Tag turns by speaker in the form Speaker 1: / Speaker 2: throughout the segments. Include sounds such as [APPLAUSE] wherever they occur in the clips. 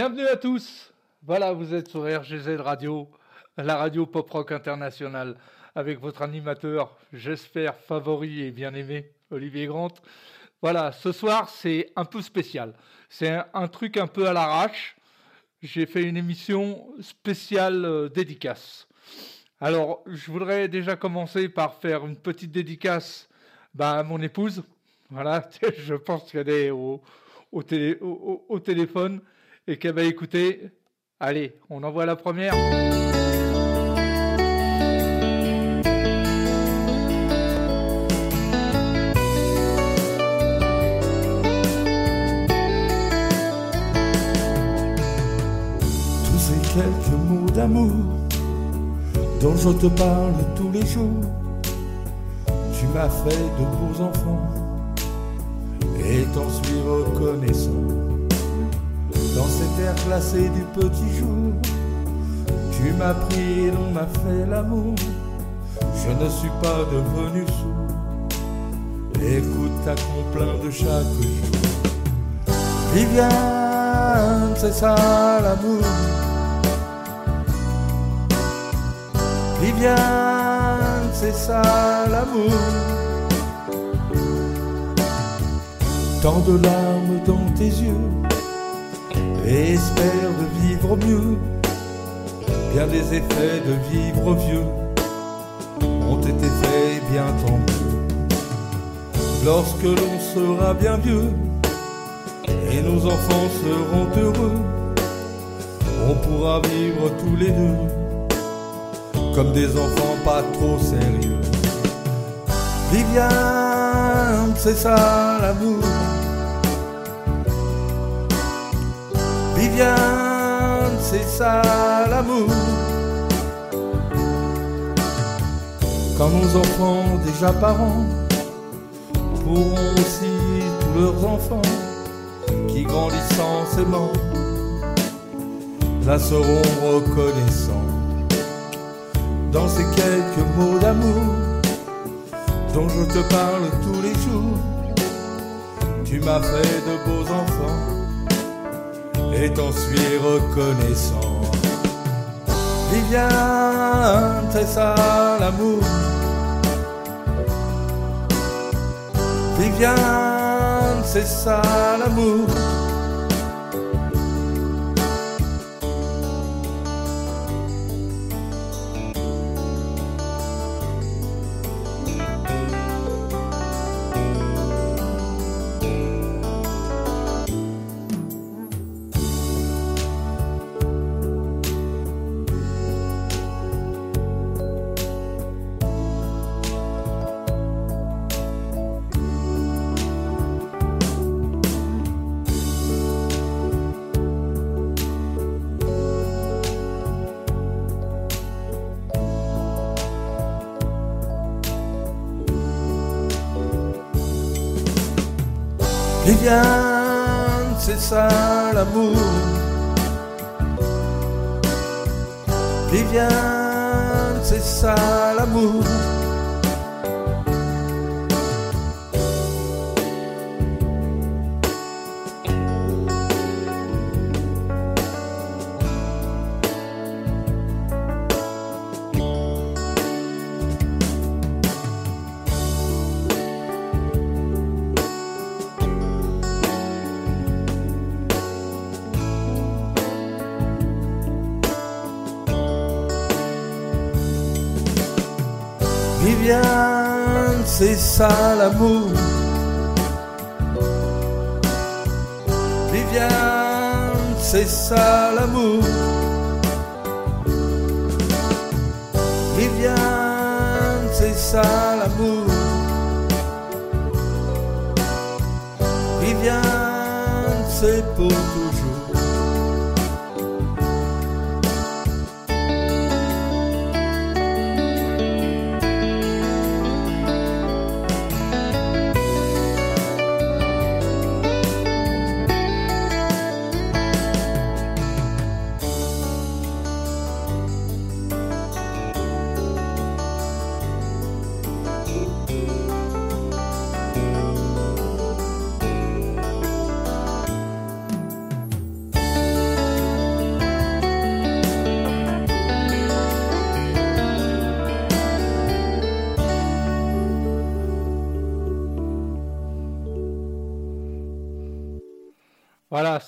Speaker 1: Bienvenue à tous. Voilà, vous êtes sur RGZ Radio, la radio pop rock internationale, avec votre animateur, j'espère, favori et bien aimé, Olivier Grant. Voilà, ce soir, c'est un peu spécial. C'est un, truc un peu à l'arrache. J'ai fait une émission spéciale euh, dédicace. Alors, je voudrais déjà commencer par faire une petite dédicace bah, à mon épouse. Voilà, [LAUGHS] je pense qu'elle est au, téléphone et qu'elle va écouter. Allez, on envoie la première.
Speaker 2: Tous ces quelques mots d'amour dont je te parle tous les jours, tu m'as fait de beaux enfants et t'en suis reconnaissant dans cet air glacé du petit jour. Tu m'as pris et l'on m'a fait l'amour. Je ne suis pas devenu sourd. Écoute ta complainte de chaque jour. Viviane, c'est ça l'amour. Viviane, c'est ça l'amour. Tant de larmes dans tes yeux et espère de vivre mieux. Bien des effets de vivre vieux ont été faits bien tant mieux. Lorsque l'on sera bien vieux et nos enfants seront heureux, on pourra vivre tous les deux comme des enfants pas trop sérieux. Viviane, c'est ça l'amour C'est ça l'amour. Quand nos enfants, déjà parents, pourront aussi tous leurs enfants qui grandissant s'aimant, la seront reconnaissants. Dans ces quelques mots d'amour dont je te parle tous les jours, tu m'as fait de beaux enfants et t'en suis reconnaissant. Viviane, c'est ça l'amour. Viviane, c'est ça l'amour. Viviane, c'est ça l'amour. Viviane, c'est ça l'amour. Viviane, c'est ça l'amour. Viviane, c'est pour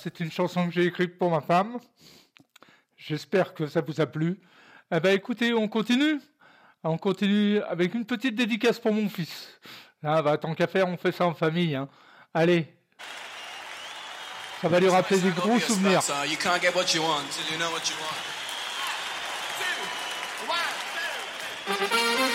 Speaker 1: c'est une chanson que j'ai écrite pour ma femme. J'espère que ça vous a plu. Eh ben écoutez, on continue. On continue avec une petite dédicace pour mon fils. Là, tant qu'à faire, on fait ça en famille. Hein. Allez. Ça va lui rappeler des gros souvenirs. One, two, one, two.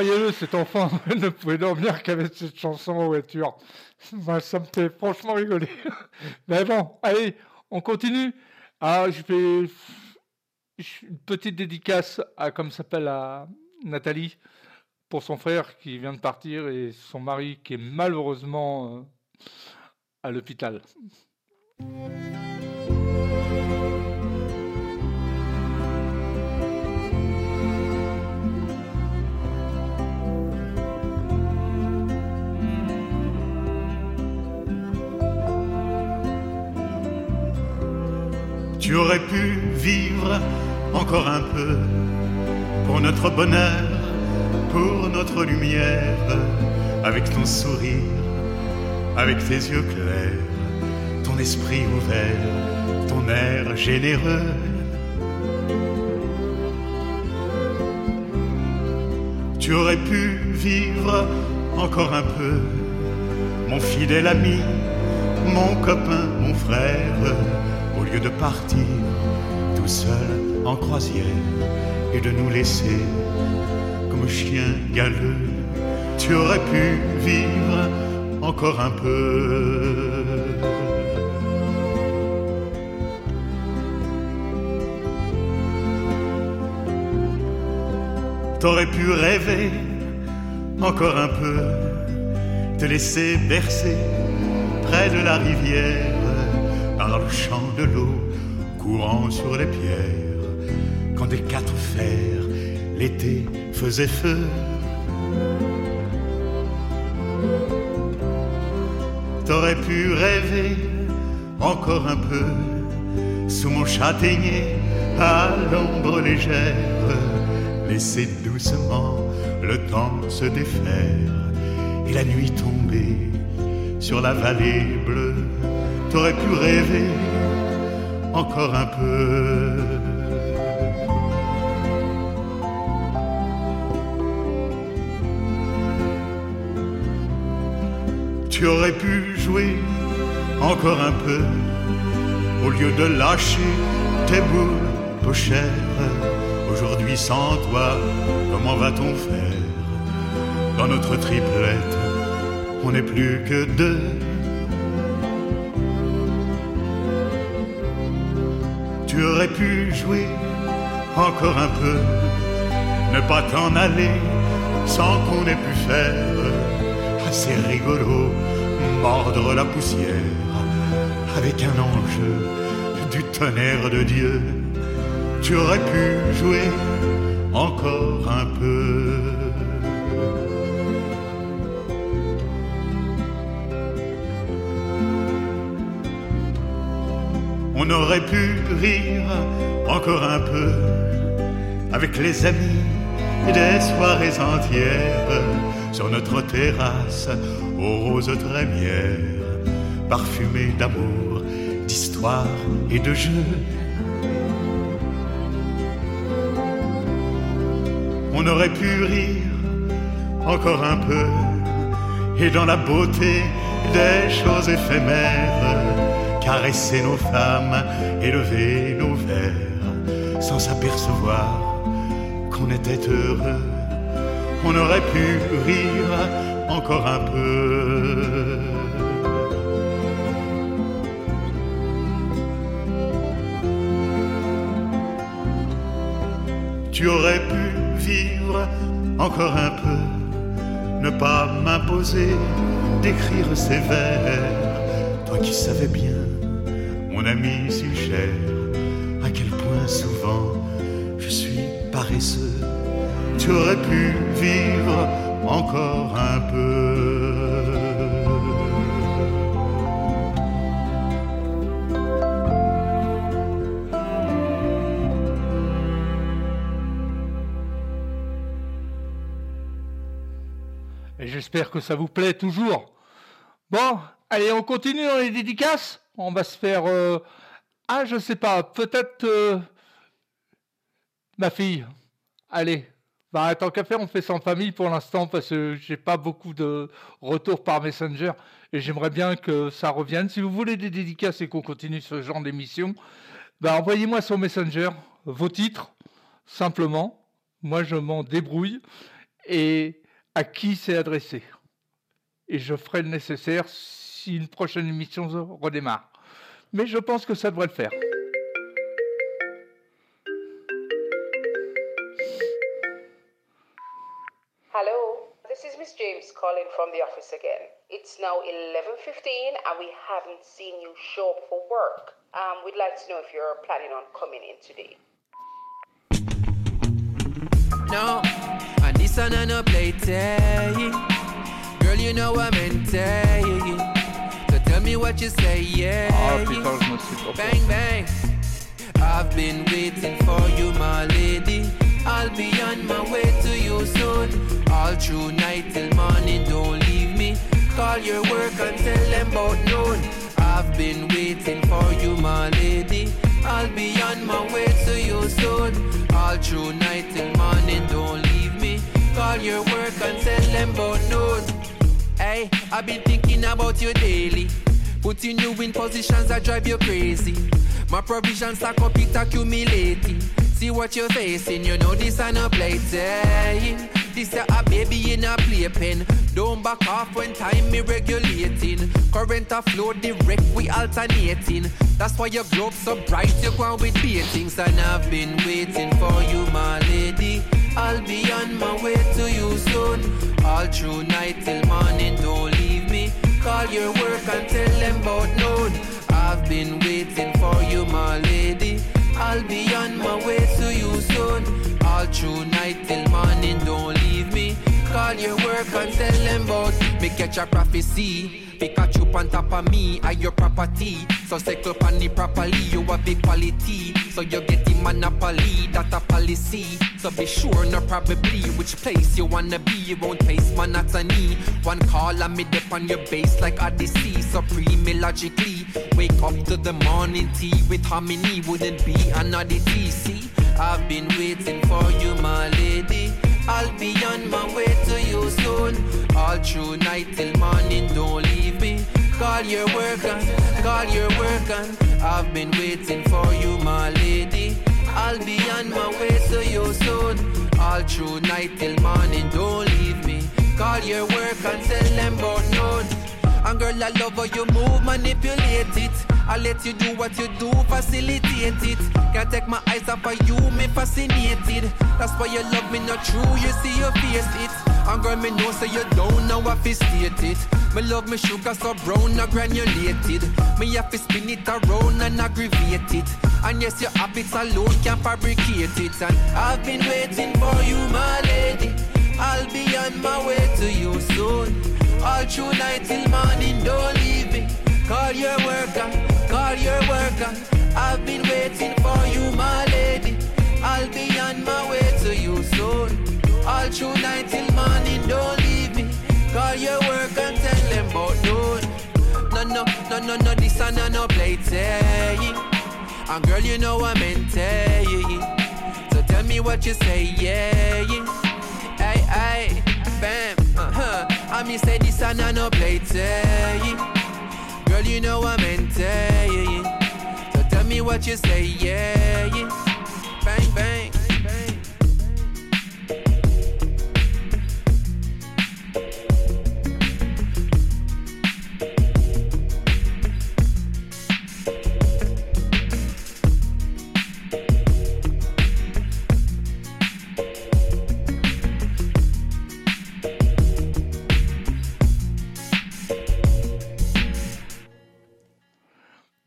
Speaker 1: Croyez-le, cet enfant [LAUGHS] ne pouvait dormir qu'avec cette chanson en voiture. ça me fait franchement rigoler. [LAUGHS] Mais bon, allez, on continue. Ah, je fais une petite dédicace à, comme s'appelle, à Nathalie, pour son frère qui vient de partir et son mari qui est malheureusement euh, à l'hôpital.
Speaker 3: Tu aurais pu vivre encore un peu pour notre bonheur, pour notre lumière, avec ton sourire, avec tes yeux clairs, ton esprit ouvert, ton air généreux. Tu aurais pu vivre encore un peu, mon fidèle ami, mon copain, mon frère lieu de partir tout seul en croisière et de nous laisser comme chien galeux, tu aurais pu vivre encore un peu. T'aurais pu rêver encore un peu, te laisser bercer près de la rivière par le chant de l'eau courant sur les pierres, quand des quatre fers l'été faisaient feu. T'aurais pu rêver encore un peu sous mon châtaignier à l'ombre légère, laisser doucement le temps se défaire et la nuit tomber sur la vallée bleue t'aurais pu rêver encore un peu. Tu aurais pu jouer encore un peu au lieu de lâcher tes boules pochères. Aujourd'hui sans toi, comment va-t-on faire? Dans notre triplette, on n'est plus que deux. Tu aurais pu jouer encore un peu, ne pas t'en aller sans qu'on ait pu faire assez rigolo, mordre la poussière avec un enjeu du tonnerre de Dieu. Tu aurais pu jouer encore un peu. On aurait pu rire encore un peu avec les amis des soirées entières sur notre terrasse aux roses trémières, parfumées d'amour, d'histoire et de jeu. On aurait pu rire encore un peu et dans la beauté des choses éphémères caresser nos femmes, élever nos verres, sans s'apercevoir qu'on était heureux. On aurait pu rire encore un peu. Tu aurais pu vivre encore un peu, ne pas m'imposer d'écrire ces vers, toi qui savais bien Tu aurais pu vivre encore un peu.
Speaker 1: Et j'espère que ça vous plaît toujours. Bon, allez, on continue dans les dédicaces on va se faire. Euh, ah, je sais pas, peut-être euh, ma fille. Allez, bah, tant qu'à faire, on fait en famille pour l'instant parce que j'ai pas beaucoup de retours par Messenger et j'aimerais bien que ça revienne. Si vous voulez des dédicaces et qu'on continue ce genre d'émission, bah, envoyez-moi sur Messenger vos titres, simplement. Moi, je m'en débrouille. et à qui c'est adressé. Et je ferai le nécessaire si une prochaine émission redémarre. Mais je pense que ça devrait le faire.
Speaker 4: From the office again. It's now 11:15 and we haven't seen you show up for work. Um, we'd like to know if you're planning on coming in today.
Speaker 5: No, and this one I no play Girl, you know I'm in So tell me what you say, yeah.
Speaker 1: Oh,
Speaker 5: bang, bang. I've been waiting for you, my lady. I'll be on my way to you soon. All through night till morning, don't leave me. Call your work and tell them about noon. I've been waiting for you, my lady. I'll be on my way to you soon. All through night till morning, don't leave me. Call your work and tell them about noon. Hey, I've been thinking about you daily. Putting you in positions that drive you crazy. My provisions stack up, it accumulating. See what you're facing, you know this ain't a playtime. This a baby in a playpen. Don't back off when time me regulating. Current a flow direct, we alternating. That's why your globe so bright, you're go with beatings. And I've been waiting for you, my lady. I'll be on my way to you soon. All through night till morning, don't leave me. Call your work and tell them about noon. I've been waiting for you, my lady. I'll be on my way to you soon. All through night till morning, don't. Call your work and tell them about me catch a prophecy. Pikachu on top of me, are your property. So settle on the properly, you have the quality. So you get the monopoly, that a policy. So be sure, no probably, which place you wanna be. You won't face monotony. One call and me dip on your base like Odyssey. Supreme logically. Wake up to the morning tea with harmony. Wouldn't be another TC. I've been waiting for you, my lady. I'll be on my way to you soon. All through night till morning, don't leave me. Call your work on, call your work on. I've been waiting for you, my lady. I'll be on my way to you soon. All through night till morning, don't leave me. Call your work and tell them about none. And girl, I love how you move, manipulate it. I let you do what you do, facilitate it. Can't take my eyes off of you, me fascinated. That's why you love me, not true, you see your face it. And girl, me know so you don't know what to state it. Me love me sugar so brown, not granulated. Me have to spin it around and aggravate it. And yes, your habits alone can fabricate it. And I've been waiting for you, my lady. I'll be on my way to you soon. All through night till morning, don't leave me. Call your worker, call your worker. I've been waiting for you, my lady. I'll be on my way to you soon. All through night till morning, don't leave me. Call your work and tell them about noon. No, no, no, no, no, this and no, no play And girl, you know I'm into So tell me what you say, yeah. Hey, hey, bam, uh-huh. I me say this and I no play yeah. Girl, you know I'm into yeah. So tell me what you say, yeah. Bang, bang.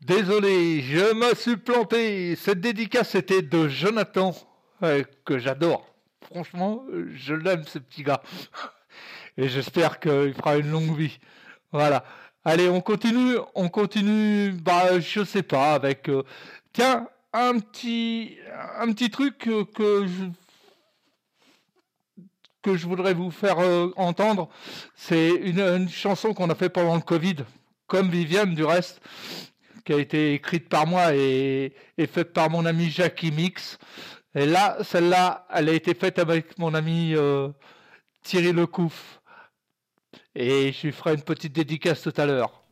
Speaker 1: Désolé, je me suis planté. Cette dédicace était de Jonathan, euh, que j'adore. Franchement, je l'aime ce petit gars. [LAUGHS] Et j'espère qu'il fera une longue vie. Voilà. Allez, on continue, on continue, bah, je sais pas, avec, euh, tiens, un petit, un petit truc que, je, que je voudrais vous faire euh, entendre. C'est une, une chanson qu'on a fait pendant le Covid, comme Viviane du reste qui a été écrite par moi et, faite par mon ami Jackie Mix. Et là, celle-là, elle a été faite avec mon ami euh, Thierry Lecouf. Et je lui ferai une petite dédicace tout à l'heure.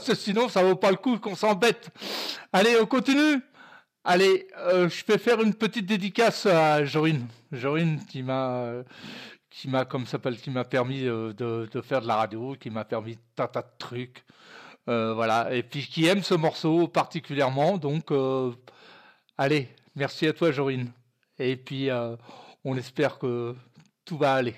Speaker 1: Parce que sinon ça vaut pas le coup qu'on s'embête. Allez, on continue. Allez, euh, je vais faire une petite dédicace à Jorine. Jorine qui m'a, qui m'a, comme qui m'a permis euh, de, faire de la radio, qui m'a permis un tas de trucs. Euh, voilà, et puis qui aime ce morceau particulièrement. Donc, allez, merci à toi, Jorine. Et puis, on espère que tout va aller.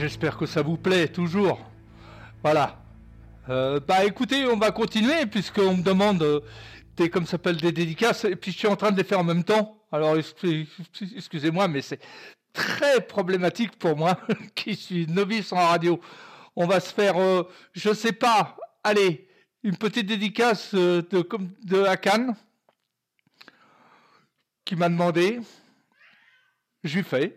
Speaker 1: J'espère que ça vous plaît toujours. Voilà. Euh, bah écoutez, on va continuer puisqu'on me demande euh, des, comme s'appelle des dédicaces et puis je suis en train de les faire en même temps. Alors excusez-moi, mais c'est très problématique pour moi [LAUGHS] qui suis novice en radio. On va se faire, euh, je sais pas, allez, une petite dédicace de, de Hakan qui m'a demandé. Je lui fais.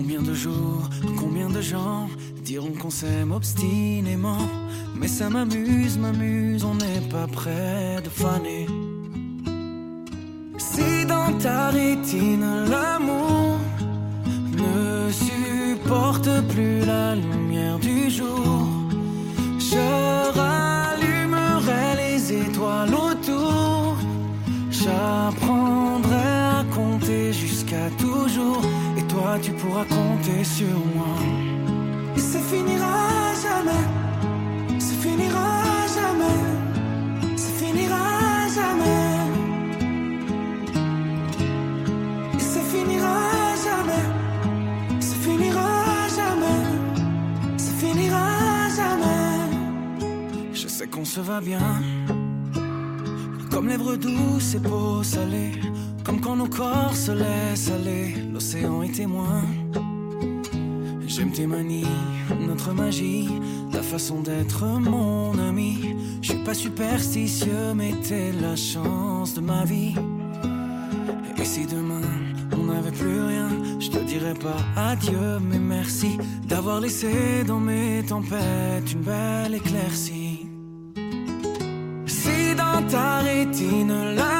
Speaker 6: Combien de jours, combien de gens diront qu'on s'aime obstinément? Mais ça m'amuse, m'amuse, on n'est pas près de faner. Si dans ta rétine l'amour ne supporte plus la lumière du jour, je rallumerai les étoiles autour, j'apprendrai tu pourras compter sur moi. Et ça finira jamais, ça finira jamais, ça finira jamais. Et ça finira jamais, ça finira jamais, ça finira jamais. Je sais qu'on se va bien, comme lèvres douces et peau salée comme quand nos corps se laissent aller, l'océan est témoin. J'aime tes manies, notre magie, ta façon d'être mon ami. Je suis pas superstitieux, mais t'es la chance de ma vie. Et si demain on n'avait plus rien, je te dirais pas adieu, mais merci d'avoir laissé dans mes tempêtes une belle éclaircie. Si dans ta rétine l'amour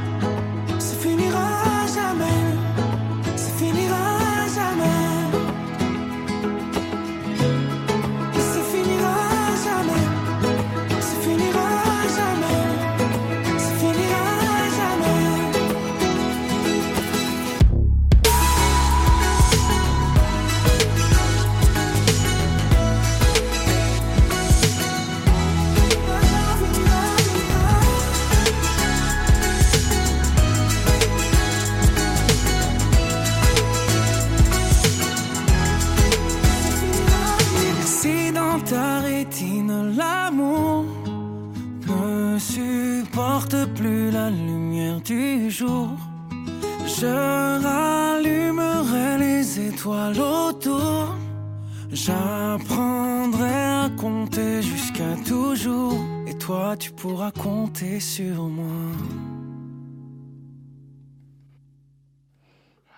Speaker 6: Sur moi.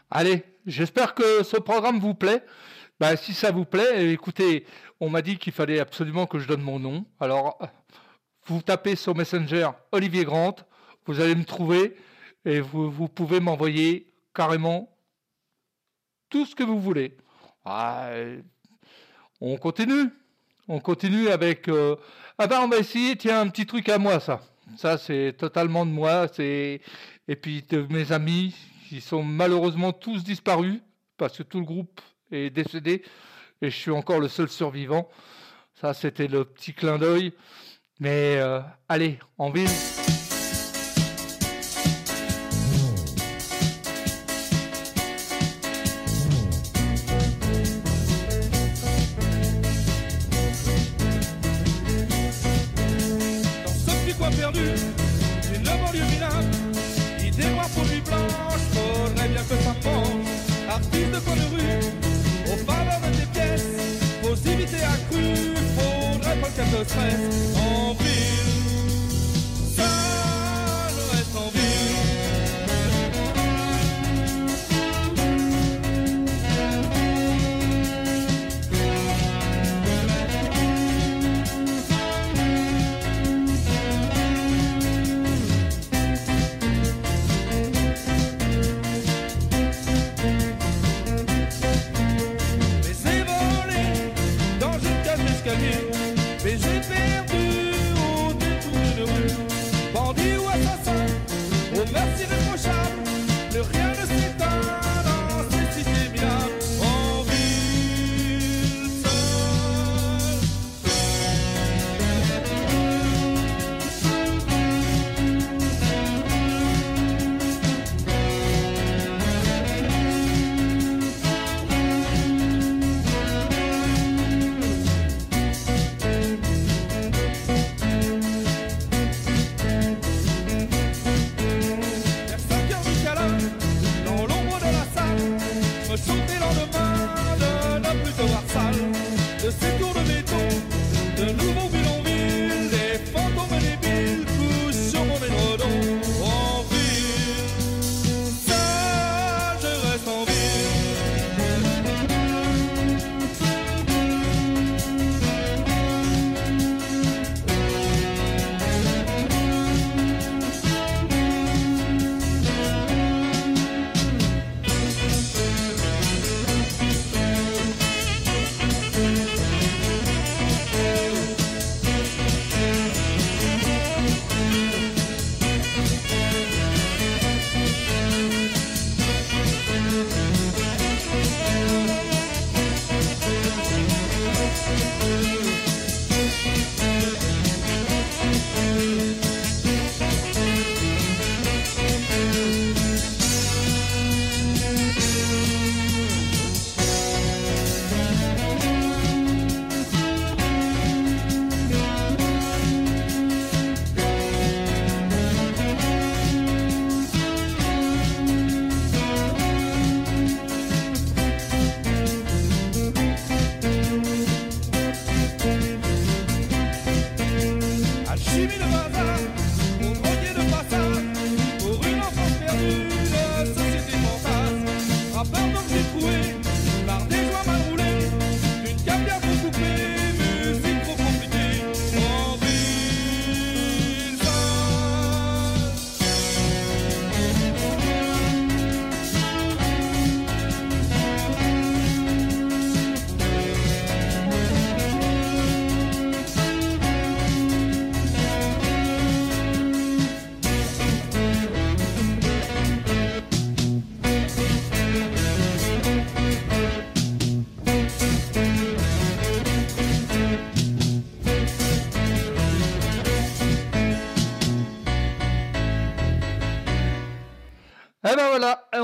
Speaker 7: Allez, j'espère que ce programme vous plaît. Bah, si ça vous plaît, écoutez, on m'a dit qu'il fallait absolument que je donne mon nom. Alors, vous tapez sur Messenger Olivier Grant, vous allez me trouver et vous, vous pouvez m'envoyer carrément tout ce que vous voulez. Ah, on continue. On continue avec. Euh, ah ben, on va essayer. Tiens, un petit truc à moi, ça. Ça, c'est totalement de moi. C'est et puis de mes amis qui sont malheureusement tous disparus parce que tout le groupe est décédé et je suis encore le seul survivant. Ça, c'était le petit clin d'œil. Mais euh, allez, en ville.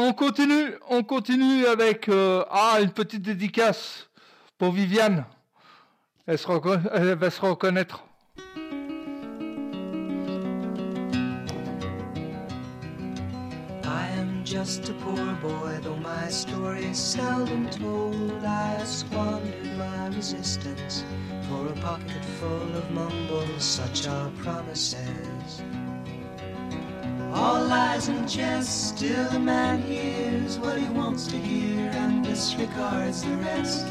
Speaker 7: on continue, on continue avec euh, ah, une petite dédicace pour Viviane. Elle, se elle va se reconnaître.
Speaker 8: I am just a poor boy, though my story is seldom told. I squandered my resistance for a pocket full of mumbles, such are promises. All lies and jest, still a man hears what he wants to hear and disregards the rest.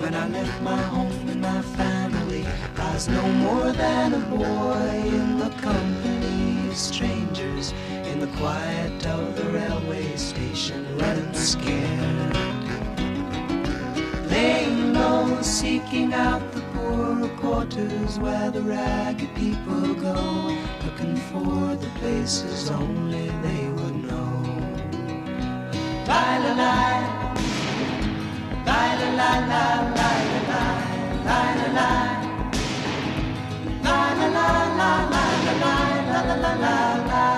Speaker 8: When I left my home and my family, I was no more than a boy in the company of strangers in the quiet of the railway station, running scared. Laying low, seeking out the poorer quarters where the ragged people go, looking for the places only they would know. La la la. La la la la la la la la la la la la la la la la la la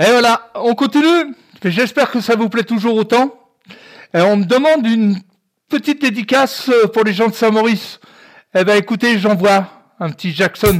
Speaker 9: Et voilà, on continue. J'espère que ça vous plaît toujours autant. Et on me demande une petite dédicace pour les gens de Saint-Maurice. Eh ben écoutez, j'envoie un petit Jackson.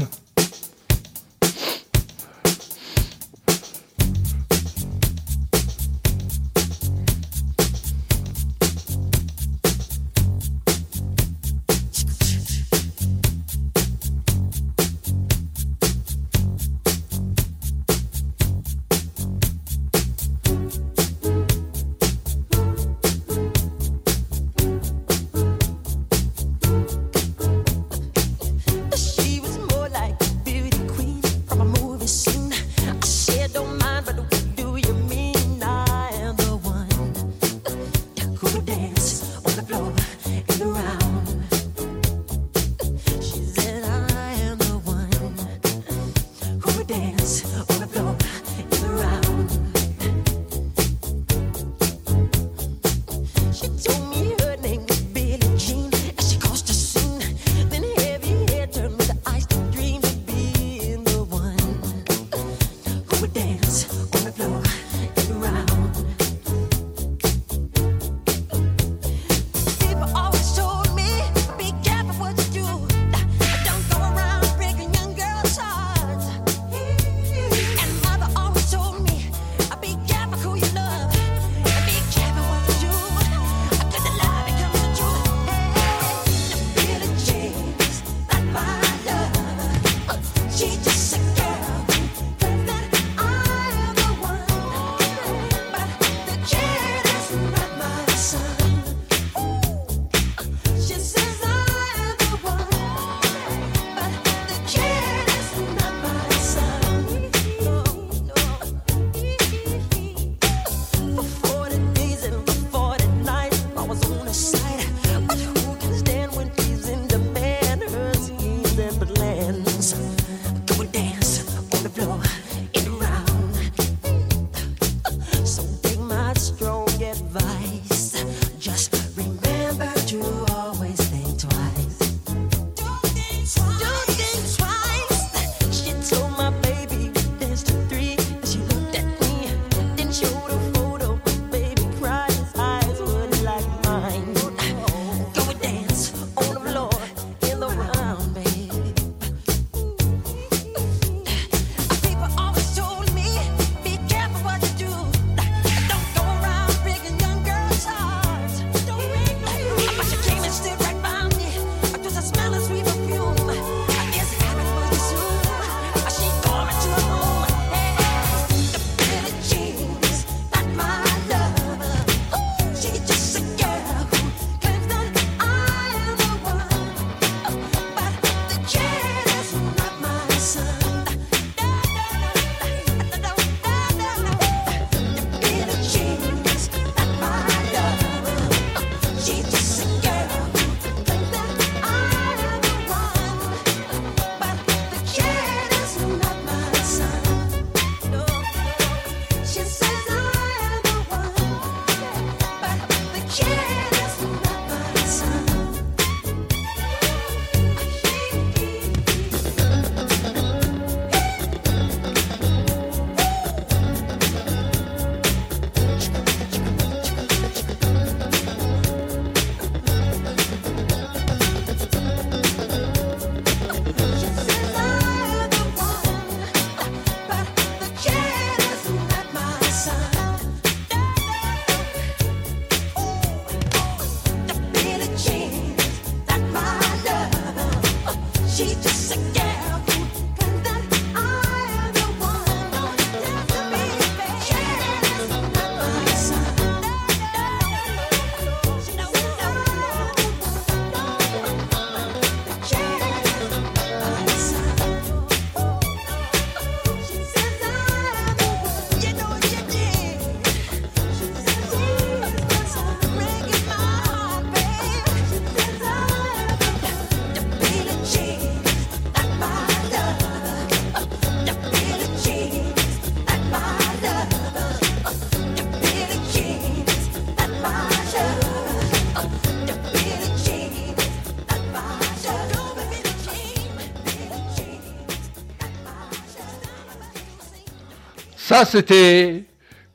Speaker 1: Ça, c'était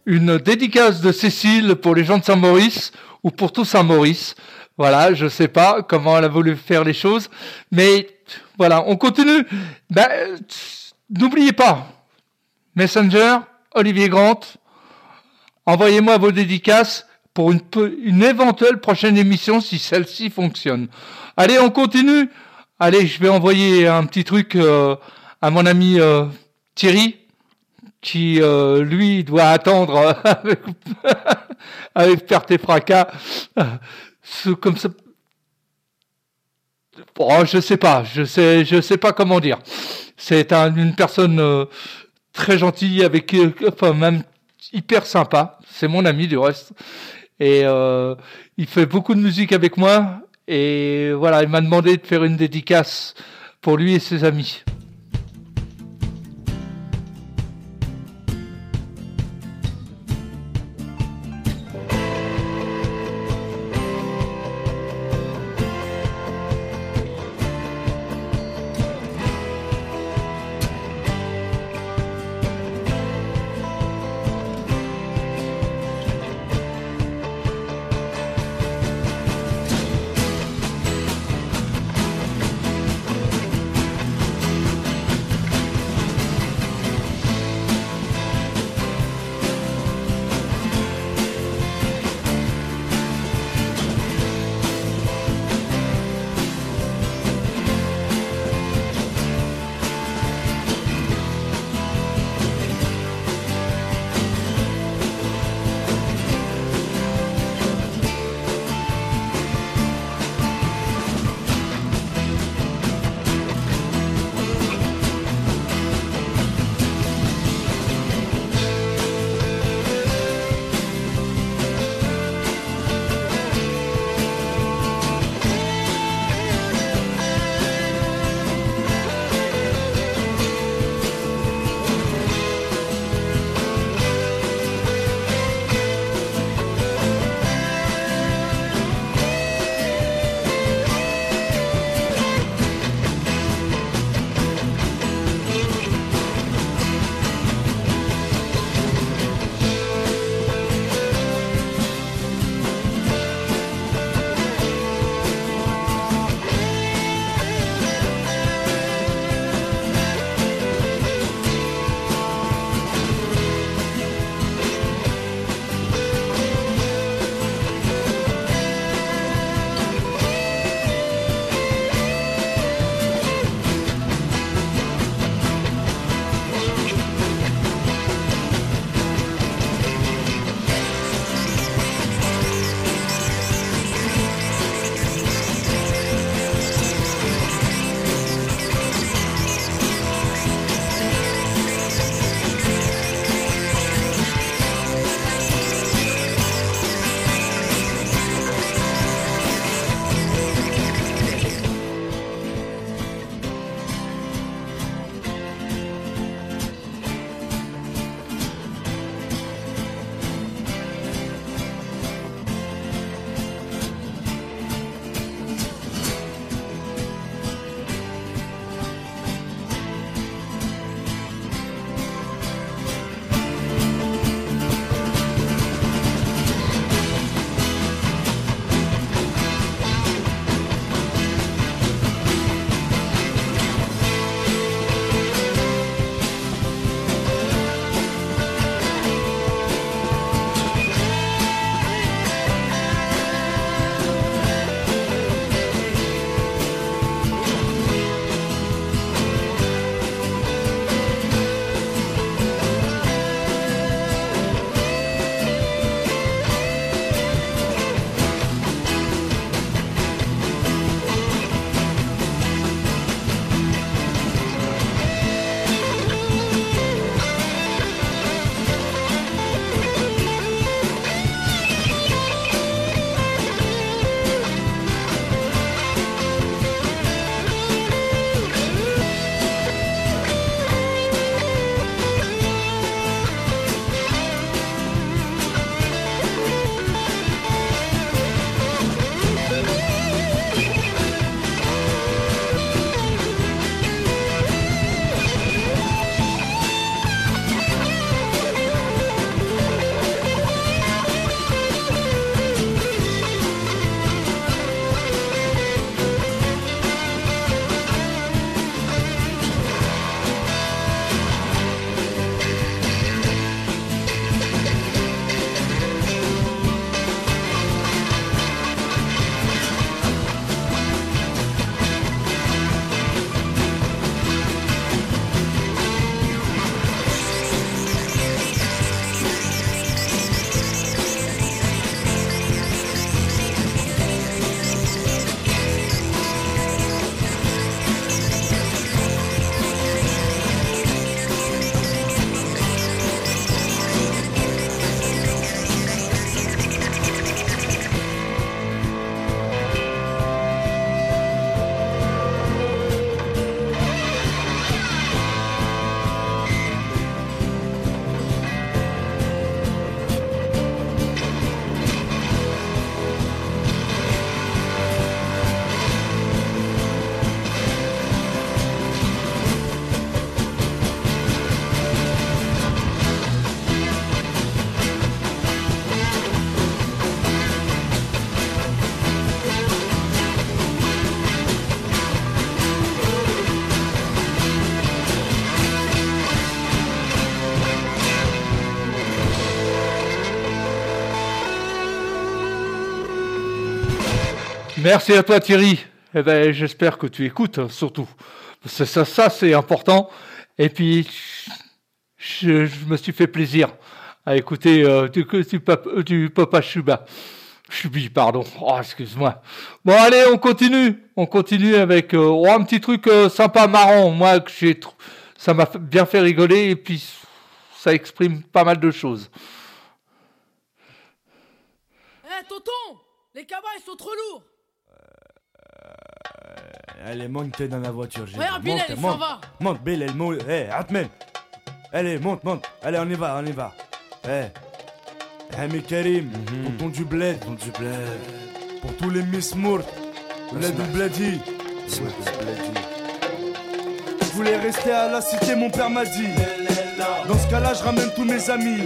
Speaker 1: une dédicace de Cécile pour les gens de Saint-Maurice ou pour tout Saint-Maurice. Voilà, je sais pas comment elle a voulu faire les choses, mais voilà, on continue. Ben, n'oubliez pas, Messenger, Olivier Grant, envoyez-moi vos dédicaces pour une, une éventuelle prochaine émission si celle-ci fonctionne. Allez, on continue. Allez, je vais envoyer un petit truc euh, à mon ami euh, Thierry, qui euh, lui doit attendre [LAUGHS] avec, [LAUGHS] avec perte et fracas. comme ça. Oh, je sais pas, je sais, je sais pas comment dire. C'est une personne très gentille, avec, enfin même hyper sympa. C'est mon ami du reste. Et il fait beaucoup de musique avec moi. Et voilà, il m'a demandé de faire une dédicace pour lui et ses amis. Merci à toi Thierry. Eh ben, j'espère que tu écoutes hein, surtout. Ça, ça, ça c'est important. Et puis, je, me suis fait plaisir à écouter euh, du, du, pop, du Papa Chuba. Chubi, pardon. Oh, excuse-moi. Bon, allez, on continue. On continue avec euh, oh, un petit truc euh, sympa, marrant. Moi, j'ai, ça m'a bien fait rigoler et puis ça exprime pas mal de choses.
Speaker 10: Hey, tonton Les cabas, ils sont trop lourds
Speaker 11: euh, Allez, monte dans la voiture.
Speaker 10: Regarde, Bilal, il s'en va
Speaker 11: Monte, Bilal, monte. Hé, hey, Atmen Allez, monte, monte. Allez, on y va, on y va. Hé hey. Hami Karim,
Speaker 12: Mhm.
Speaker 11: tonton du bled.
Speaker 12: Tonton du bled.
Speaker 11: Pour tous les Miss Mourt. Bled ou Bledi. Je voulais rester à la cité, mon père m'a dit. Dans ce cas-là, je ramène tous mes amis.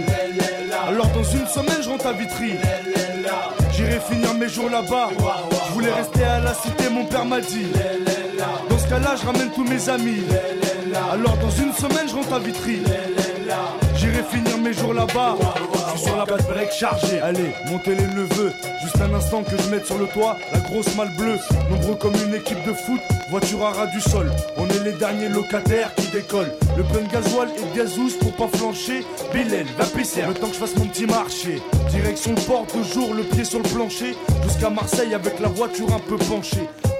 Speaker 11: Alors dans une semaine, je rentre à Vitry. J'irai finir mes jours là-bas. Je voulais rester à la cité, mon père m'a dit. Dans ce cas-là, je ramène tous mes amis. Alors dans une semaine, je rentre à Vitry. J'irai finir mes jours là-bas. Je suis sur la place break chargée. Allez, montez les neveux. Juste un instant que je mette sur le toit la grosse malle bleue. Nombreux comme une équipe de foot, voiture à ras du sol. On est les derniers locataires qui décollent. Le plein de gasoil et de gazous pour pas flancher. Bilal, va pisser. Le temps que je fasse mon petit marché. Direction le port, toujours le pied sur le plancher. Jusqu'à Marseille avec la voiture un peu penchée.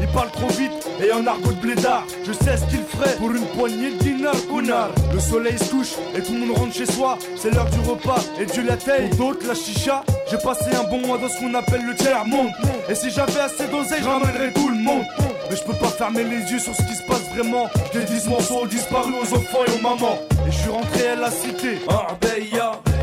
Speaker 11: il parle trop vite et en argot de blédard. Je sais ce qu'il ferait pour une poignée de. Le soleil se couche et tout le monde rentre chez soi. C'est l'heure du repas et Dieu la d'autres, la chicha. J'ai passé un bon mois dans ce qu'on appelle le tiers monde. Et si j'avais assez d'oseille, je ramènerais tout le monde. Mais je peux pas fermer les yeux sur ce qui se passe vraiment. J'ai 10 morceaux disparus aux enfants et aux mamans. Et je suis rentré à la cité.
Speaker 12: Arbeya,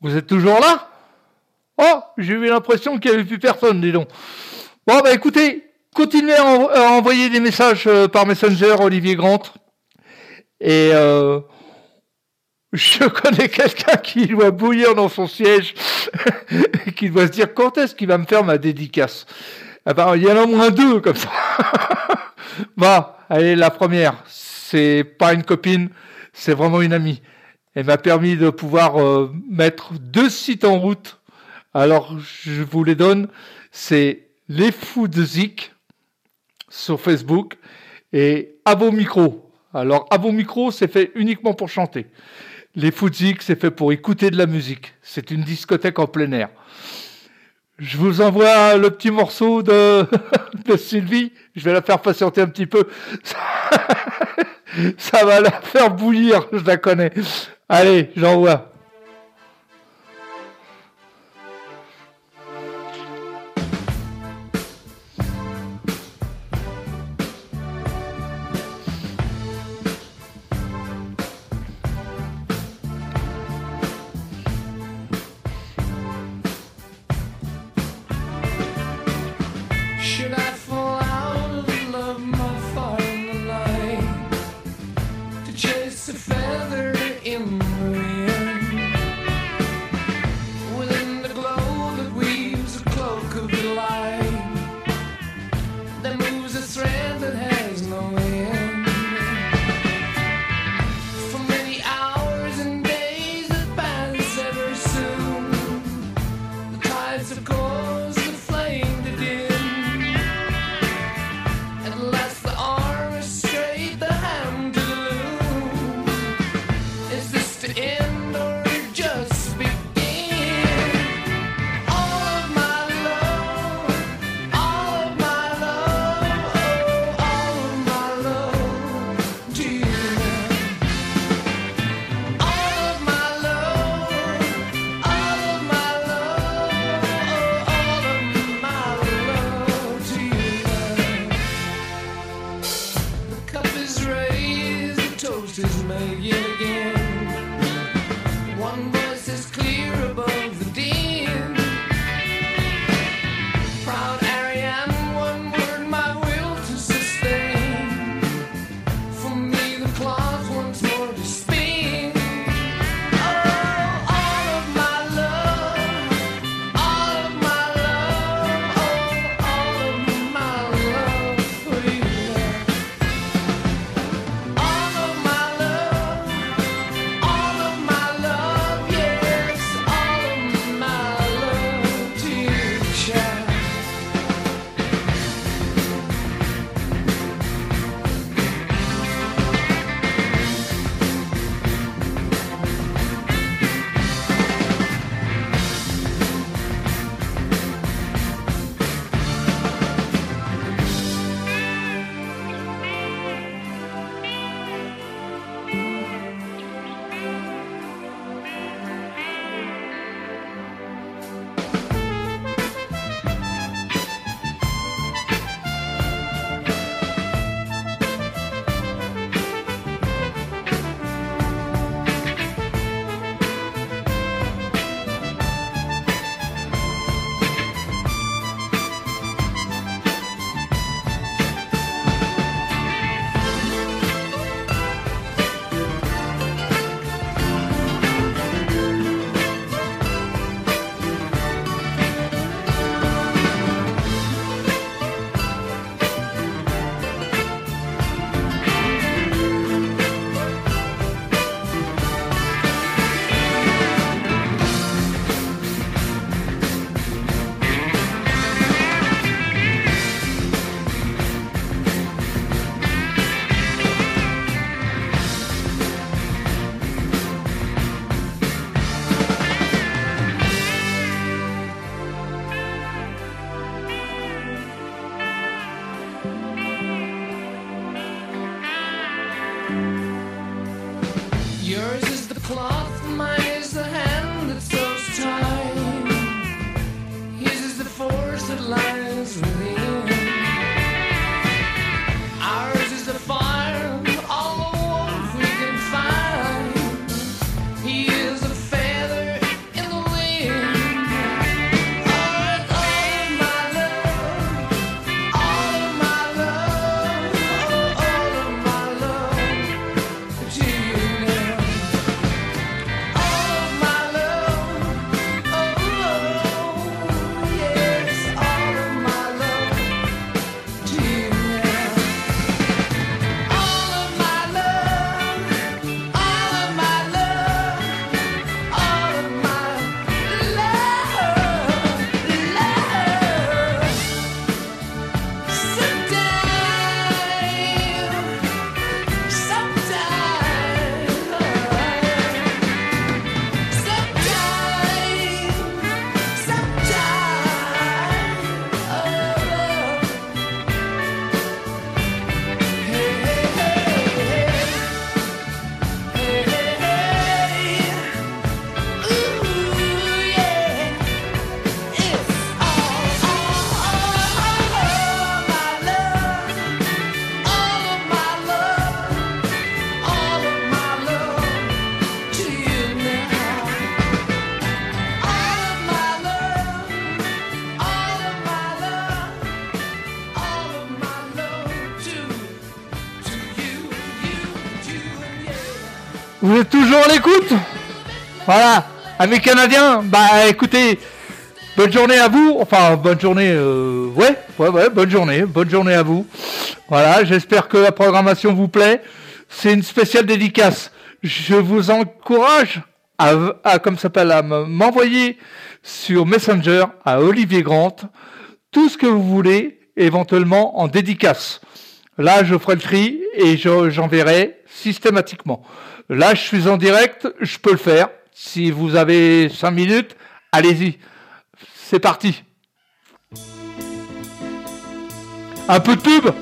Speaker 1: Vous êtes toujours là? Oh, j'ai eu l'impression qu'il n'y avait plus personne, dis donc. Bon, bah écoutez, continuez à, en à envoyer des messages euh, par Messenger, Olivier Grant. Et euh, je [LAUGHS] connais quelqu'un qui doit bouillir dans son siège, [LAUGHS] qui doit se dire quand est-ce qu'il va me faire ma dédicace? Ah ben, il y en a au moins deux comme ça. [LAUGHS] bon, allez, la première, c'est pas une copine, c'est vraiment une amie. Elle m'a permis de pouvoir euh, mettre deux sites en route. Alors, je vous les donne. C'est Les Fous de Zik sur Facebook et À. Alors, À vos c'est fait uniquement pour chanter. Les Fous de Zik, c'est fait pour écouter de la musique. C'est une discothèque en plein air.
Speaker 13: Je vous envoie le petit morceau de [LAUGHS] Sylvie. Je vais la faire patienter un petit peu. [LAUGHS] Ça, va la faire bouillir, je la connais. Allez, j'envoie.
Speaker 7: L'écoute Voilà. Amis canadiens, bah écoutez, bonne journée à vous. Enfin, bonne journée, euh, ouais, ouais, ouais, bonne journée, bonne journée à vous. Voilà, j'espère que la programmation vous plaît. C'est une spéciale dédicace. Je vous encourage à, à comme ça s'appelle, à me- m'envoyer sur Messenger à Olivier Grant tout ce que vous voulez, éventuellement en dédicace. Là, je ferai le tri et je- j'enverrai systématiquement. Là, je suis en direct, je peux le faire. Si vous avez cinq minutes, allez-y. C'est parti. Un peu de pub?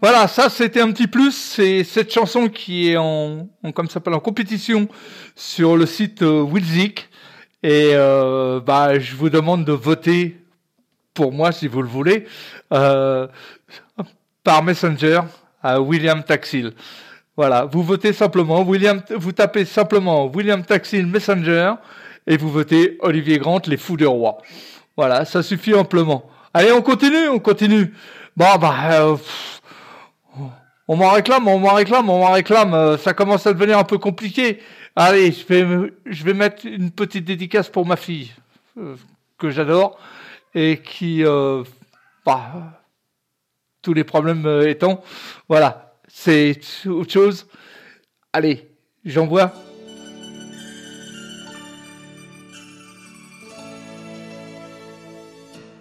Speaker 7: Voilà, ça c'était un petit plus. C'est cette chanson qui est en, comme ça s'appelle en compétition sur le site euh. Et euh, bah, je vous demande de voter pour moi si vous le voulez euh, par Messenger à William Taxil. Voilà, vous votez simplement William, vous tapez simplement William Taxil Messenger et vous votez Olivier Grant, les fous de roi. Voilà, ça suffit amplement. Allez, on continue, on continue. Bon, bah, euh,
Speaker 1: On m'en réclame, on m'en réclame, on m'en réclame. euh, Ça commence à devenir un peu compliqué. Allez, je vais, je vais mettre une petite dédicace pour ma fille, euh, que j'adore, et qui, euh, bah, tous les problèmes étant, voilà, c'est autre chose. Allez, j'envoie.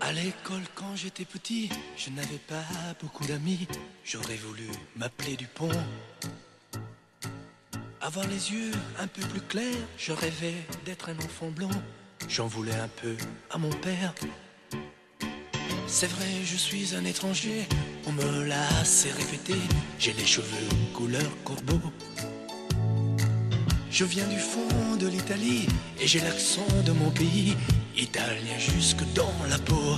Speaker 14: À l'école, j'étais petit, je n'avais pas beaucoup d'amis. J'aurais voulu m'appeler Dupont. Avoir les yeux un peu plus clairs, je rêvais d'être un enfant blond. J'en voulais un peu à mon père. C'est vrai, je suis un étranger, on me l'a assez répété. J'ai les cheveux couleur corbeau. Je viens du fond de l'Italie et j'ai l'accent de mon pays, italien jusque dans la peau.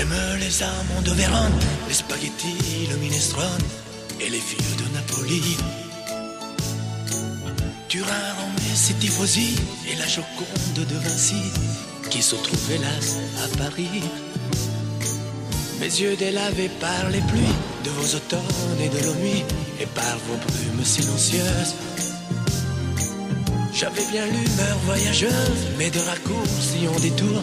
Speaker 14: J'aime les amandes de Vérone, les spaghettis, le minestrone et les filles de Napoli. Turin, et tifosi et la Joconde de Vinci qui se trouvait là à Paris. Mes yeux délavés par les pluies de vos automnes et de nos nuits et par vos brumes silencieuses. J'avais bien l'humeur voyageuse, mais de raccourcis en détour,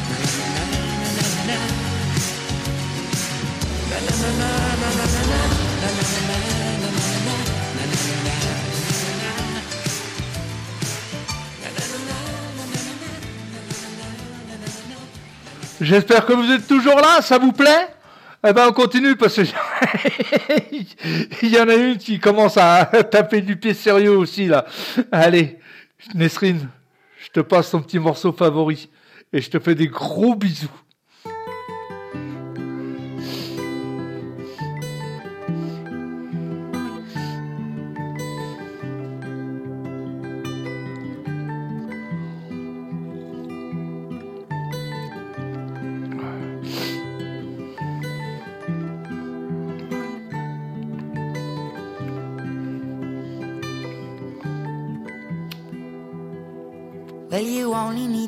Speaker 1: J'espère que vous êtes toujours là, ça vous plaît? Eh ben on continue parce que [LAUGHS] il y en a une qui commence à [LAUGHS] taper du pied sérieux aussi là. Allez, Nesrine, je te passe ton petit morceau favori et je te fais des gros bisous.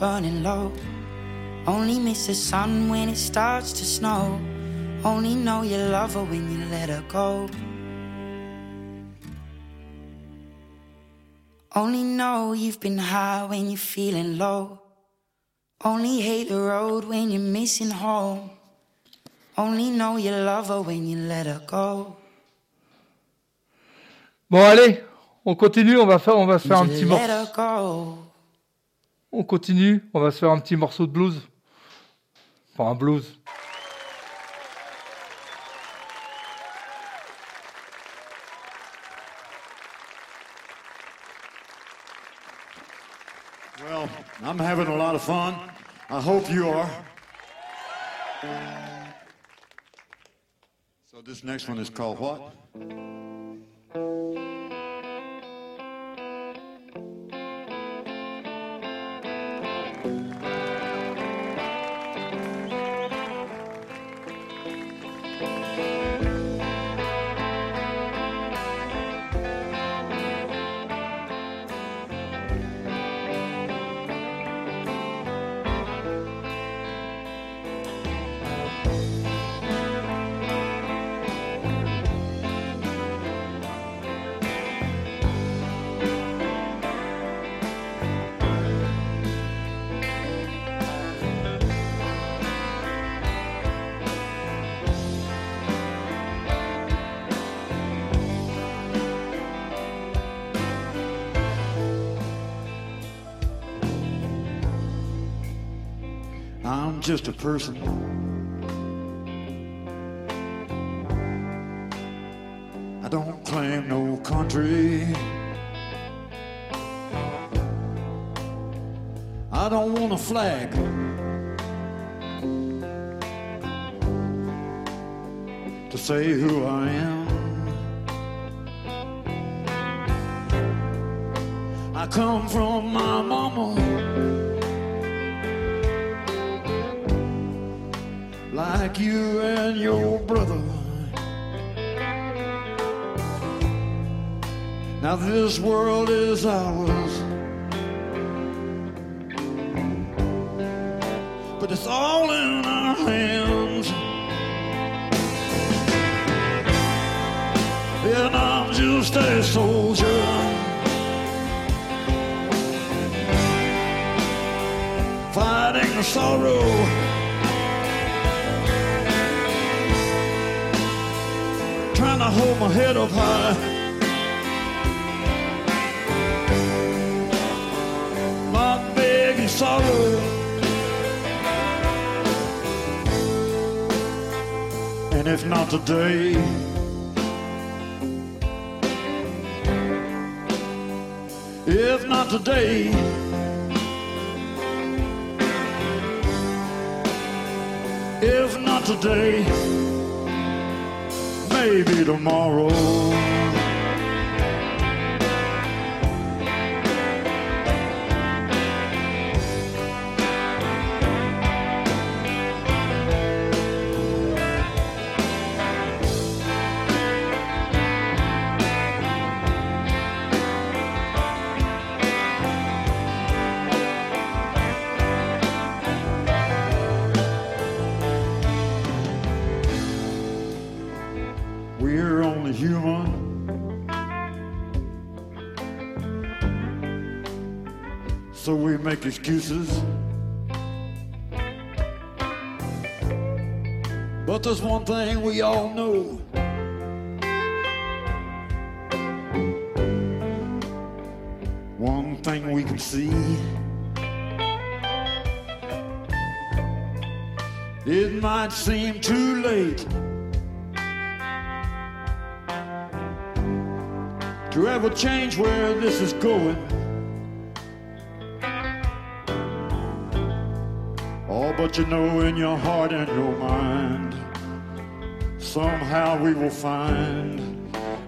Speaker 15: Burning low. Only miss the sun when it starts to snow. Only know you love her when you let her go. Only know you've been high when you're feeling low. Only hate the road when you're missing home. Only know you love her when you let her go.
Speaker 1: Bon, allez, on continue, on va, faire, on va se faire un petit morceau. On continue, on va se faire un petit morceau de blues. Enfin, un blues.
Speaker 16: Well, I'm having a lot of fun. I hope you are. So this next one is called what? I'm just a person. I don't claim no country. I don't want a flag. To say who I am. I come from my mama. You and your brother. Now this world is ours. but it's all in our hands. And I'm just a soldier. Fighting sorrow. Trying to hold my head up high. Not begging sorrow. And if not today, if not today, if not today, maybe tomorrow. Make excuses. But there's one thing we all know. One thing we can see. It might seem too late to ever change where this is going. But you know in your heart and your mind, somehow we will find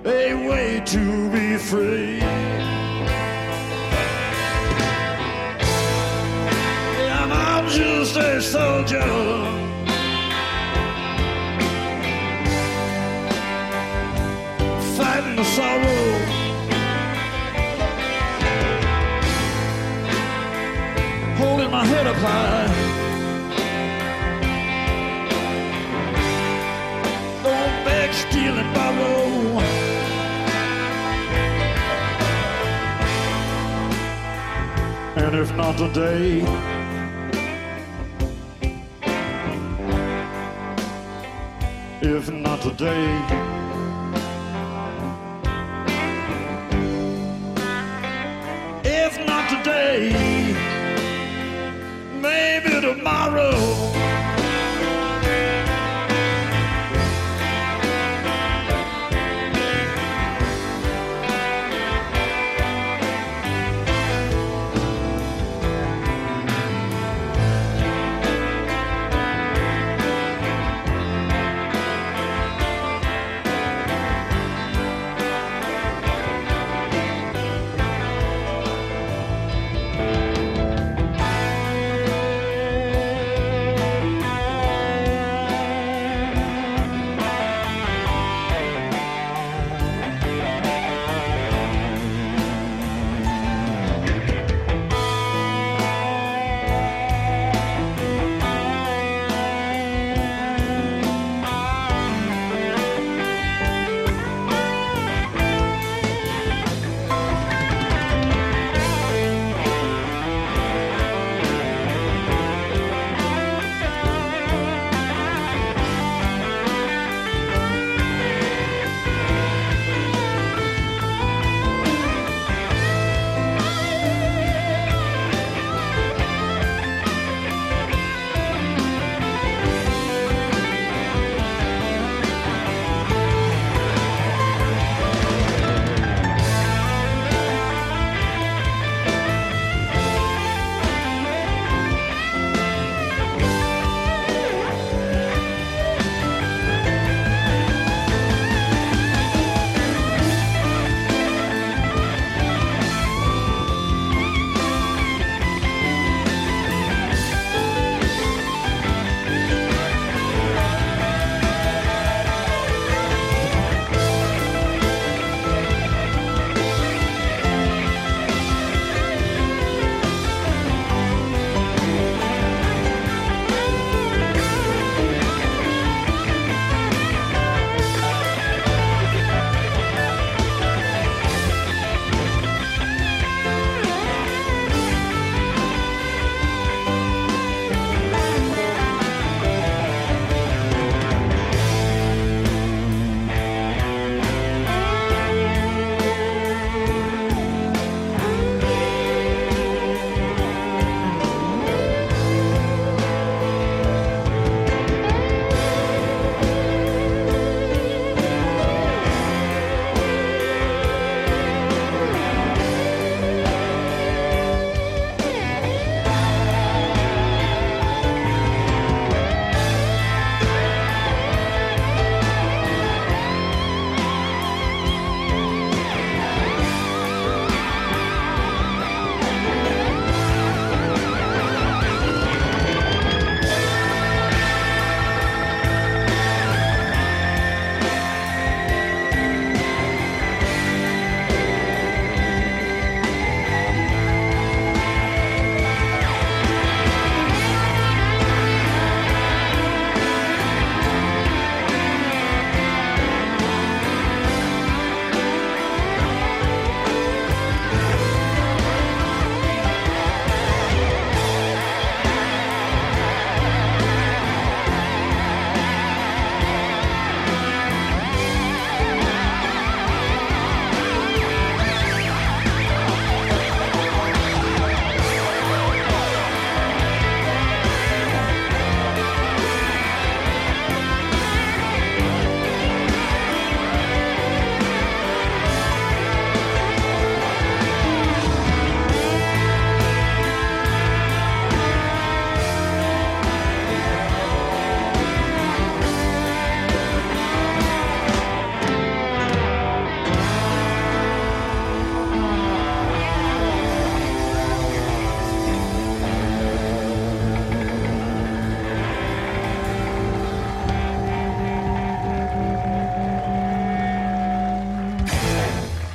Speaker 16: a way to be free. And I'm just a soldier. Fighting the sorrow. Holding my head up high. Beg, steal, and borrow. And if not today, if not today, if not today, maybe tomorrow.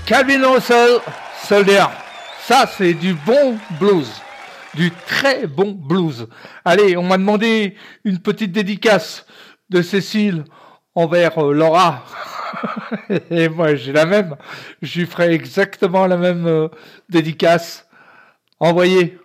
Speaker 17: Calvin Russell. Ça, c'est du bon blues. Du très bon blues. Allez, on m'a demandé une petite dédicace de Cécile envers euh, Laura. [LAUGHS] Et moi, j'ai la même. Je lui ferai exactement la même euh, dédicace. Envoyez.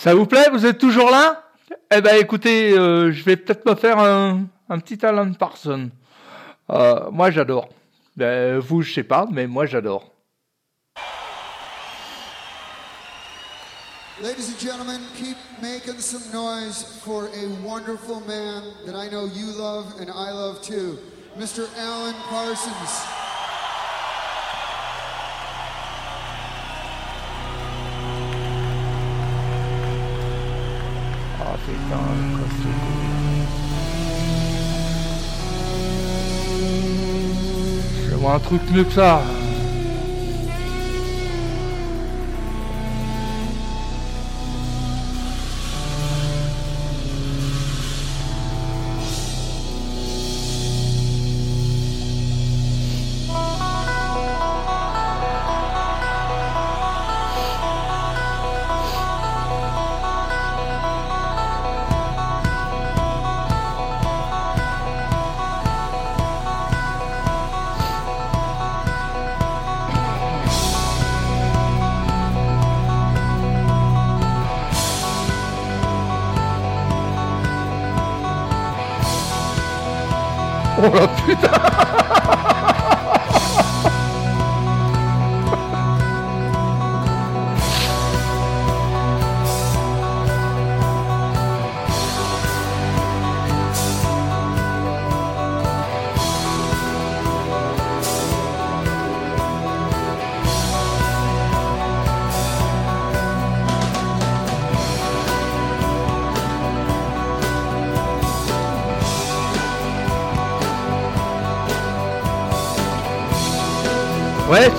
Speaker 17: Ça vous plaît Vous êtes toujours là? Eh ben écoutez, euh, je vais peut-être me faire un, un petit Alan Parsons. Euh, moi j'adore. Ben, vous, je sais pas, mais moi j'adore.
Speaker 18: Ladies and gentlemen, keep making some noise for a wonderful man that I know you love and I love too, Mr. Alan Parsons.
Speaker 17: dans le coffre.
Speaker 1: Je vois un truc mieux que ça.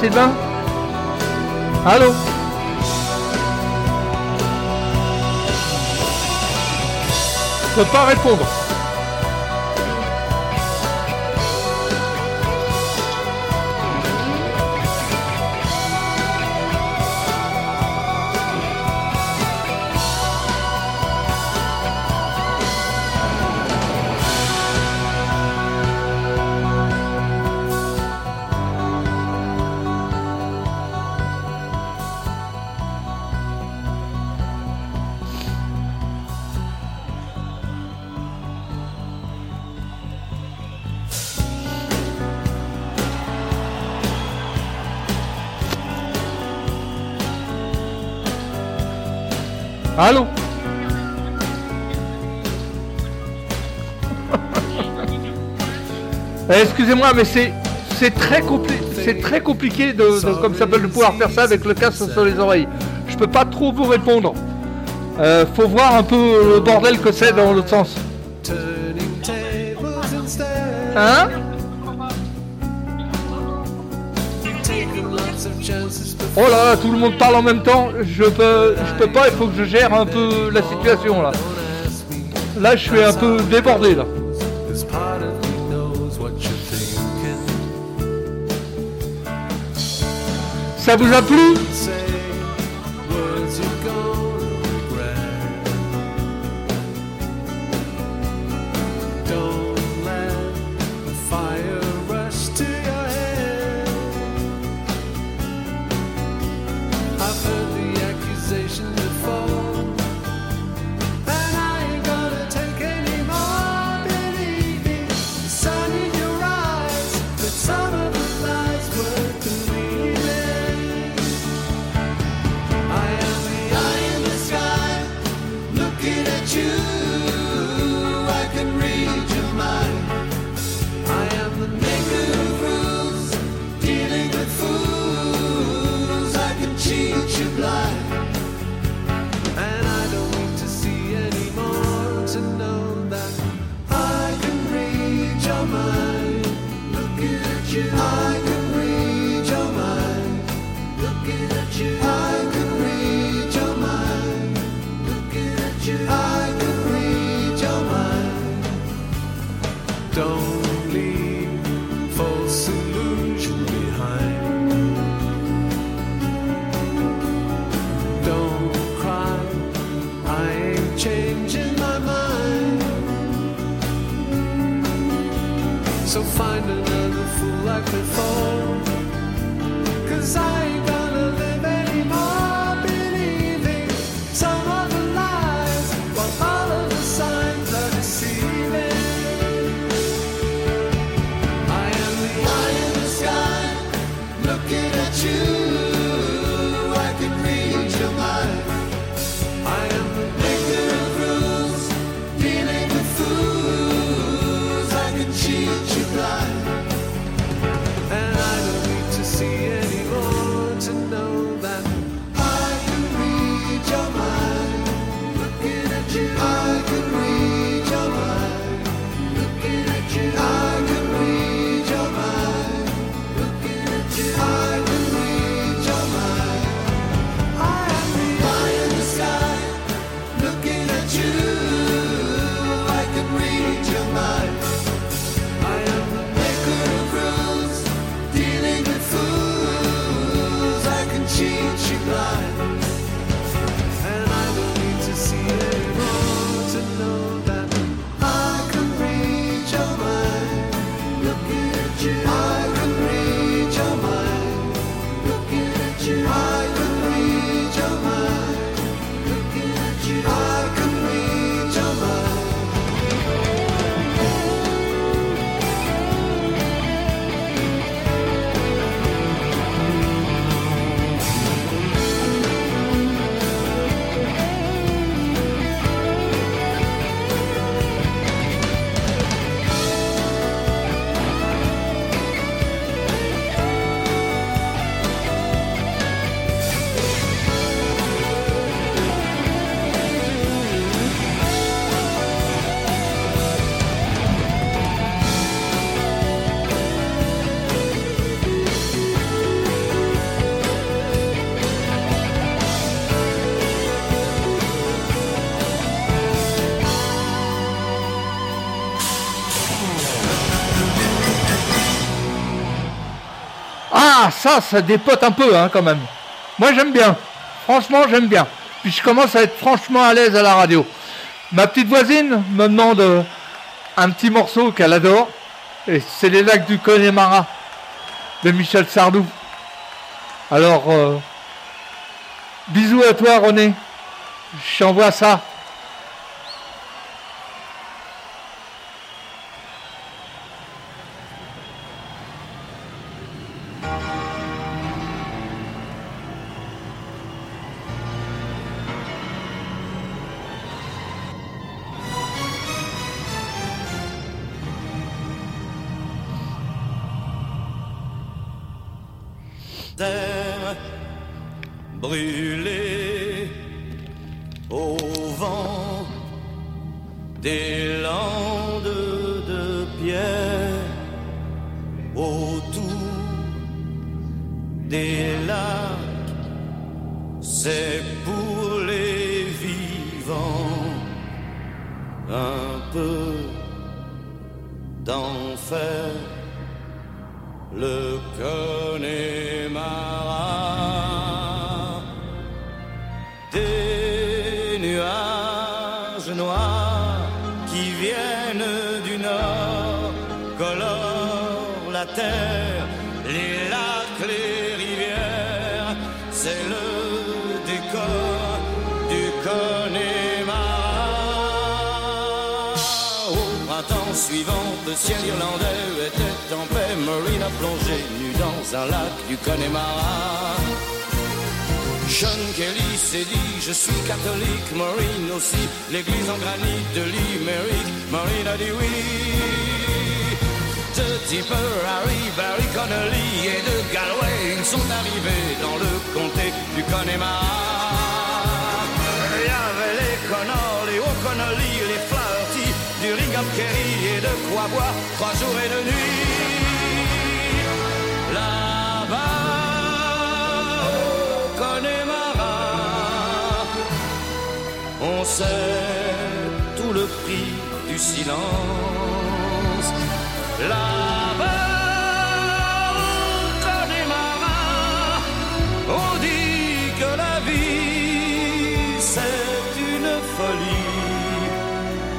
Speaker 1: Sylvain Allô ne pas répondre. excusez-moi, mais c'est c'est très, très compliqué de, comme de pouvoir faire ça avec le casque sur les oreilles. Je peux pas trop vous répondre. Euh, faut voir un peu le bordel que c'est dans l'autre sens. Hein? Oh là là, tout le monde parle en même temps. Je peux, je peux pas. Il faut que je gère un peu la situation là. Là, je suis un peu débordé là. Ça vous a plu
Speaker 13: you.
Speaker 1: Ça dépote un peu, hein, quand même. Moi, j'aime bien. Franchement, j'aime bien. Puis je commence à être franchement à l'aise à la radio. Ma petite voisine me demande euh, un petit morceau qu'elle adore. Et c'est Les lacs du Connemara de Michel Sardou. Alors, euh, bisous à toi, René. Je t'envoie ça.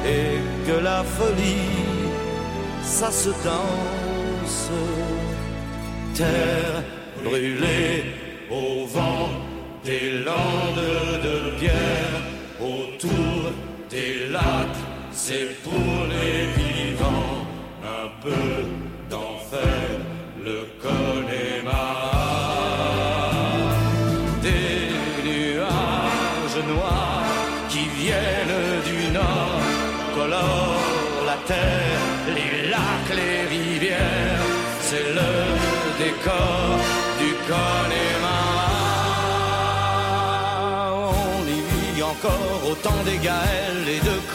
Speaker 19: Et que la folie ça se danse. Terre brûlée au vent des landes de pierre autour des lacs c'est pour les vivants un peu d'enfer le Connemara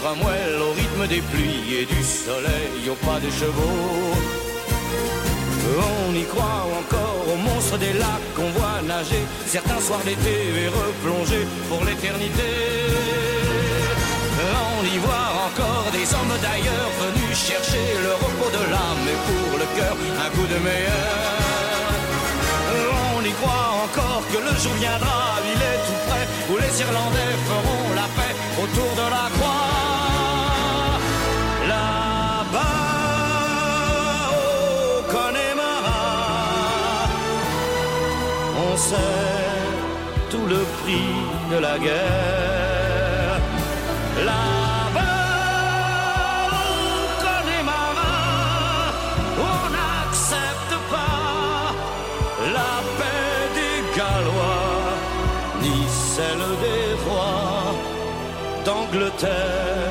Speaker 19: au rythme des pluies et du soleil au pas des chevaux. On y croit encore aux monstres des lacs qu'on voit nager certains soirs d'été et replonger pour l'éternité. On y voit encore des hommes d'ailleurs venus chercher le repos de l'âme et pour le cœur un coup de meilleur. On y croit encore que le jour viendra il est tout près où les irlandais feront la paix autour de la croix on sait tout le prix de la guerre. Là-bas au Connemara on n'accepte pas la paix des Gallois ni celle des rois d'Angleterre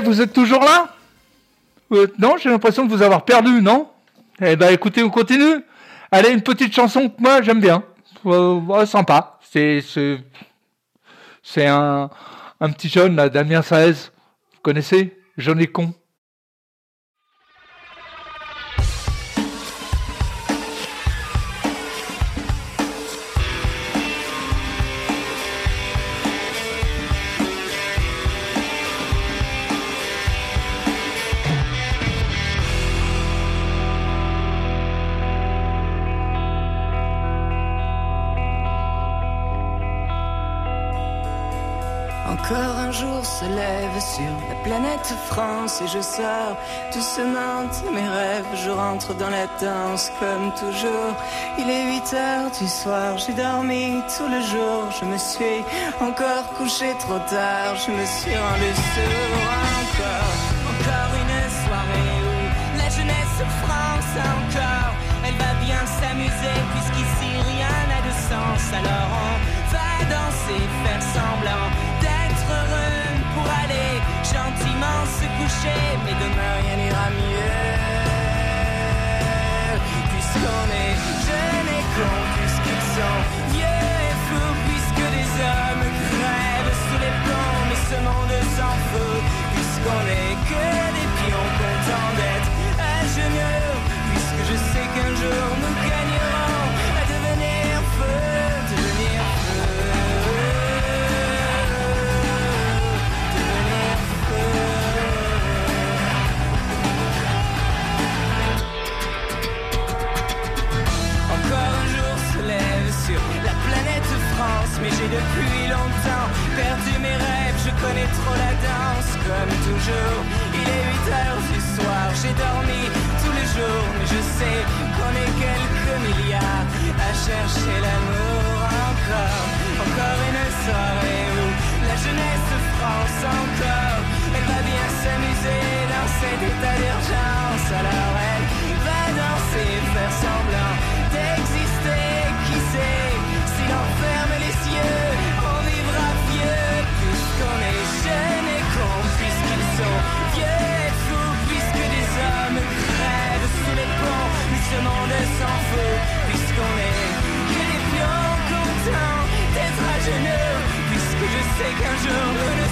Speaker 1: vous êtes toujours là Euh, Non, j'ai l'impression de vous avoir perdu, non Eh ben, écoutez, on continue. Allez, une petite chanson que moi j'aime bien. Euh, sympa. C'est c'est c'est un un petit jeune là, Damien Saez. Vous connaissez? Jeune et con.
Speaker 20: France et je sors doucement de mes rêves. Je rentre dans la danse comme toujours. Il est 8 heures du soir, j'ai dormi tout le jour. Je me suis encore couché trop tard, je me suis rendu sourd encore. Encore une soirée où la jeunesse France encore. Elle va bien s'amuser puisqu'ici rien n'a de sens. Alors on gentiment se coucher. Mais demain rien n'ira mieux. Puisqu'on est jeunes et cons, puisqu'ils sont vieux et fous, puisque des hommes crèvent sous les plombs. Mais ce monde s'en fout, puisqu'on est que des pions contents d'être à genoux. Puisque je sais qu'un jour nous gagnerons comme toujours. Il est 8 heures du soir, j'ai dormi tous les jours, mais je sais qu'on est quelques milliards à chercher l'amour encore. Encore une soirée où la jeunesse France encore, elle va bien s'amuser dans cet état d'urgence. Alors elle va danser, faire semblant puisqu'on est que des pions contents d'être à genoux, puisque je sais qu'un jour nous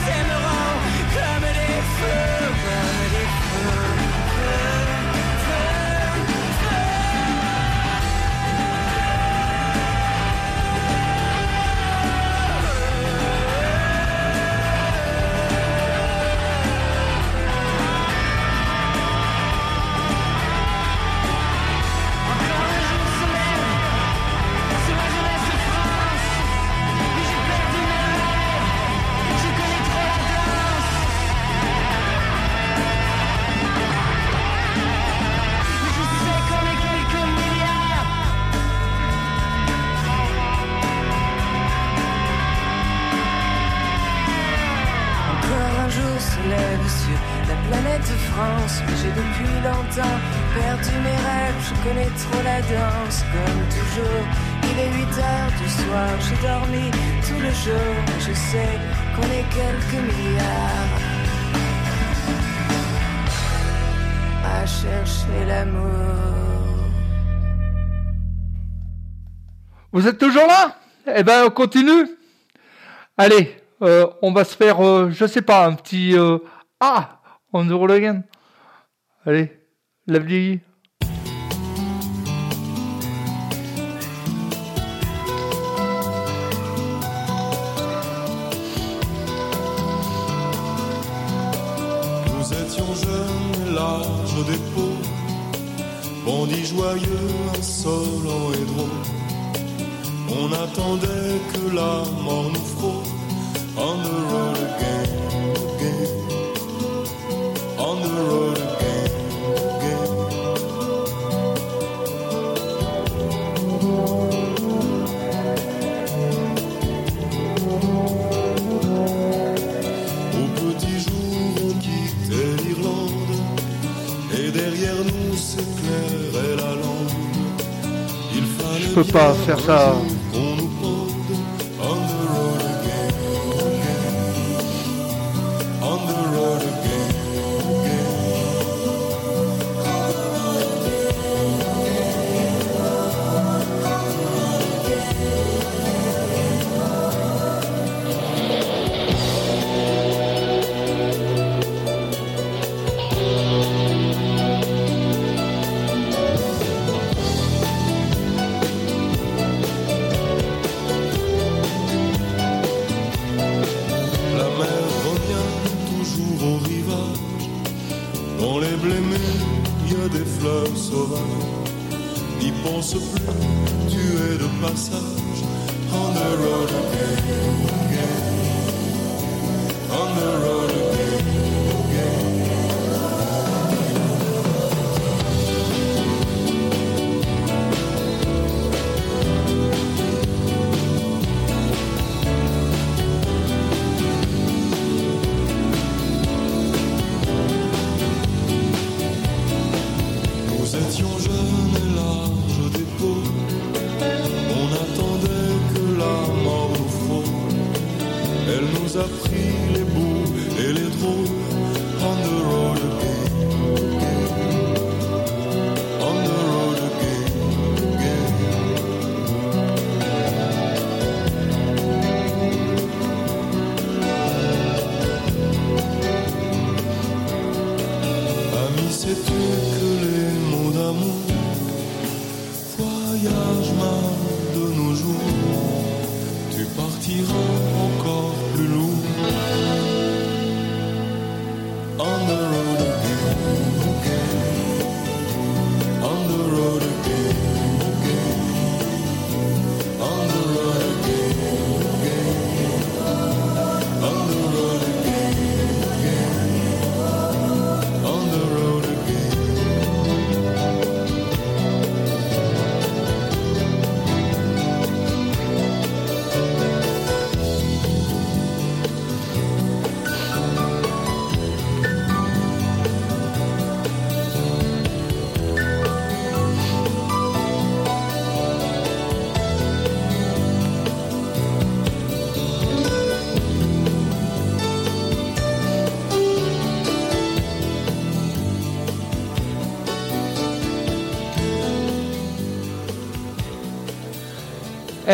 Speaker 20: Mais j'ai depuis longtemps perdu mes rêves. Je connais trop la danse, comme toujours. Il est 8 heures du soir, j'ai dormi tout le jour, je sais qu'on est quelques milliards à chercher l'amour.
Speaker 1: Vous êtes toujours là? Eh ben, on continue. Allez, euh, on va se faire, euh, je sais pas, un petit euh, ah, on the roll again. Allez, vieille.
Speaker 21: Nous étions jeunes larges d'épaule, bandits joyeux, insolents et drôles. On attendait que la mort nous frôle. On the road
Speaker 1: Je peux pas faire ça.
Speaker 21: Es de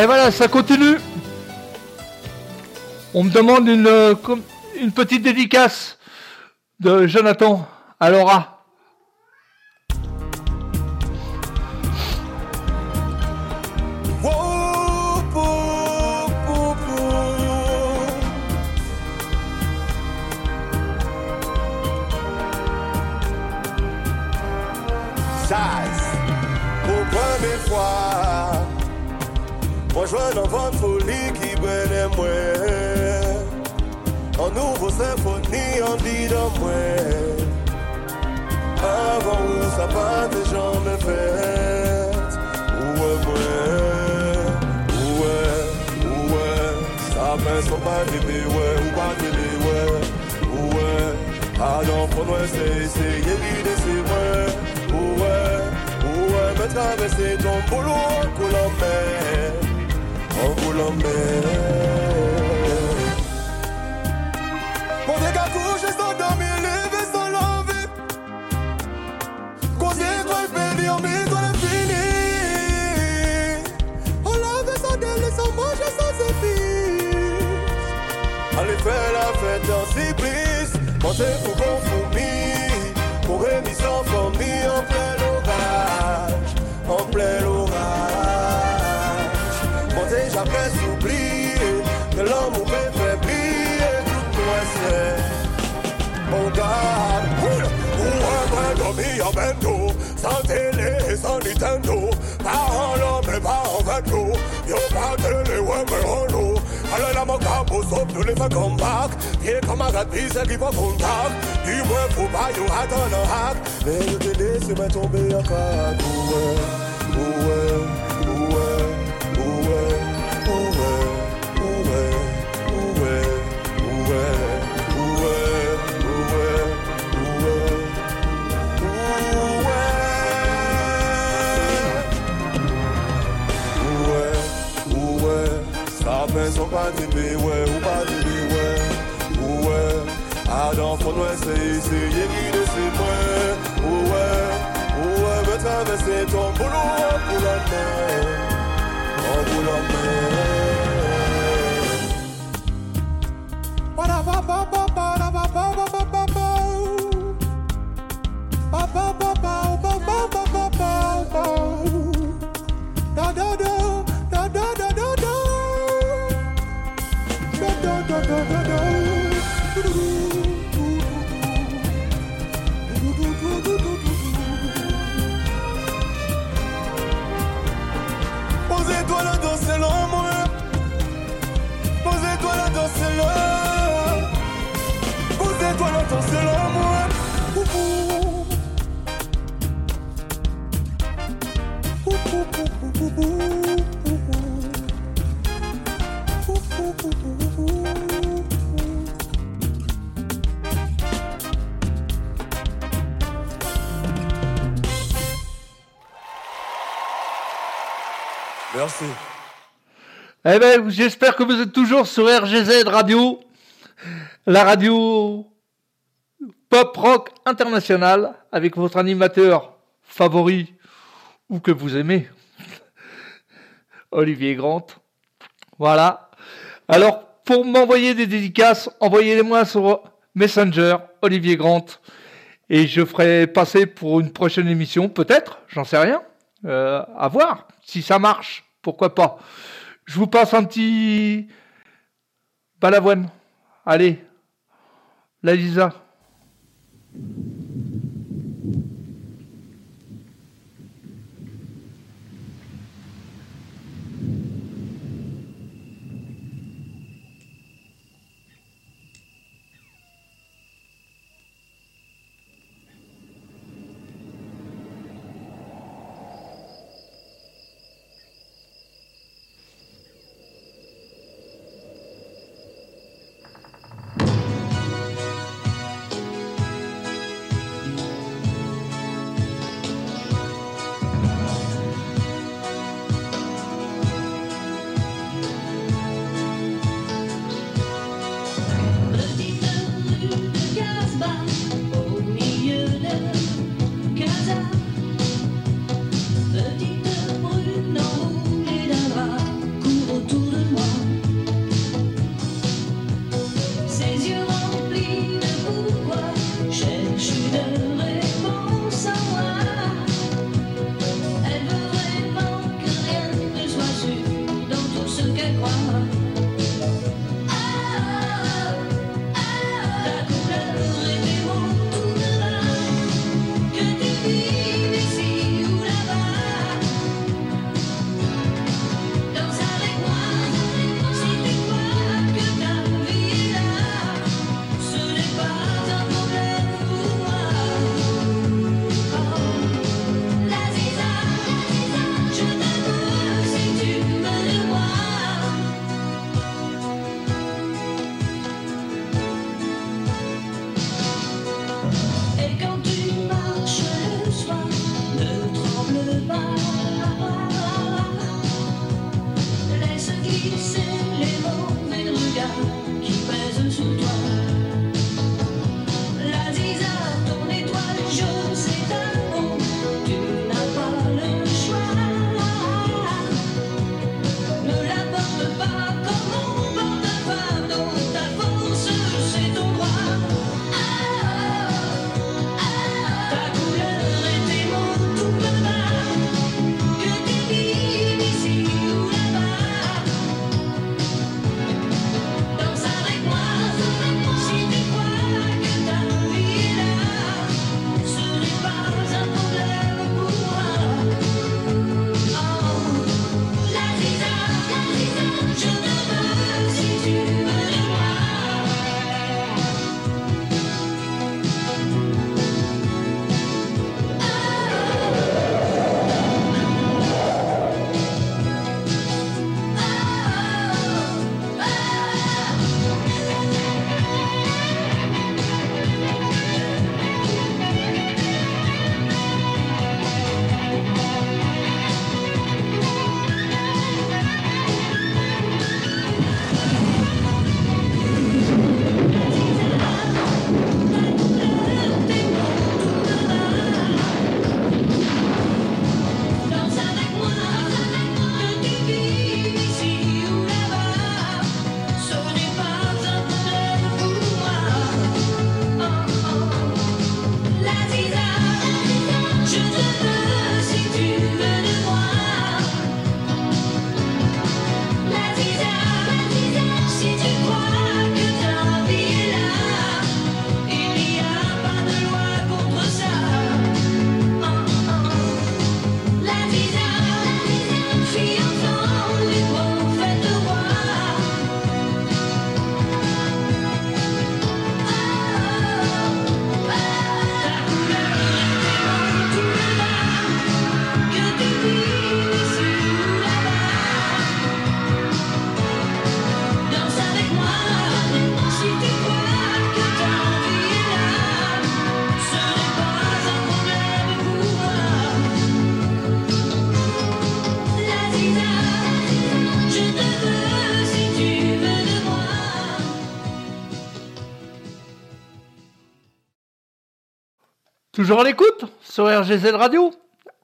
Speaker 21: Et
Speaker 1: voilà, ça continue. On me demande une, euh, une petite dédicace de Jonathan à Laura.
Speaker 22: Je dans votre folie qui brûle moi. En nouveau symphonie, en dit dans moi. Avant où ça pas des gens me fait. Ouais, ouais, ouais, ouais. Ça fait son pas bébé, ouais, ou bébé, ouais, ouais. Ah non, faut nous essayer, essayer l'idée, c'est vrai. Ouais, ouais, me traverser ton boulot en mer, mer. Mon dégât couché sans l'envie. Causer toi le péri, en mis toi le fini. On lave sans délai, sans manger, sans épices. Allez faire la fête cyprès. Ouais, ouais, dormi en bendo. Sans télé, sans Nintendo. Pas en l'homme, mais pas en bateau. Yo, pas télé, ouais, mais en l'eau. Alors là, mon capot sauf nous les fait come back. Viens comme un gars de pisse qui va contact. Dis-moi, faut pas you attendre un hack. Mais le télé, c'est ma tombée en crack. Ouais, ouais, ouais, ouais, mwen son pati be we, ou pati be we, ou we. Adan fon mwen se isi, ye gide se mwen, ou we Ou we me travese ton boulou an pou la mwen, an pou la mwen
Speaker 1: Eh ben, j'espère que vous êtes toujours sur RGZ Radio, la radio pop rock internationale, avec votre animateur favori ou que vous aimez, [LAUGHS] Olivier Grant. Voilà. Alors, pour m'envoyer des dédicaces, envoyez-les-moi sur Messenger, Olivier Grant, et je ferai passer pour une prochaine émission, peut-être, j'en sais rien. Euh, à voir si ça marche, pourquoi pas. Je vous passe un petit balavoine. Allez, la Lisa.
Speaker 3: Toujours à l'écoute sur RGZ Radio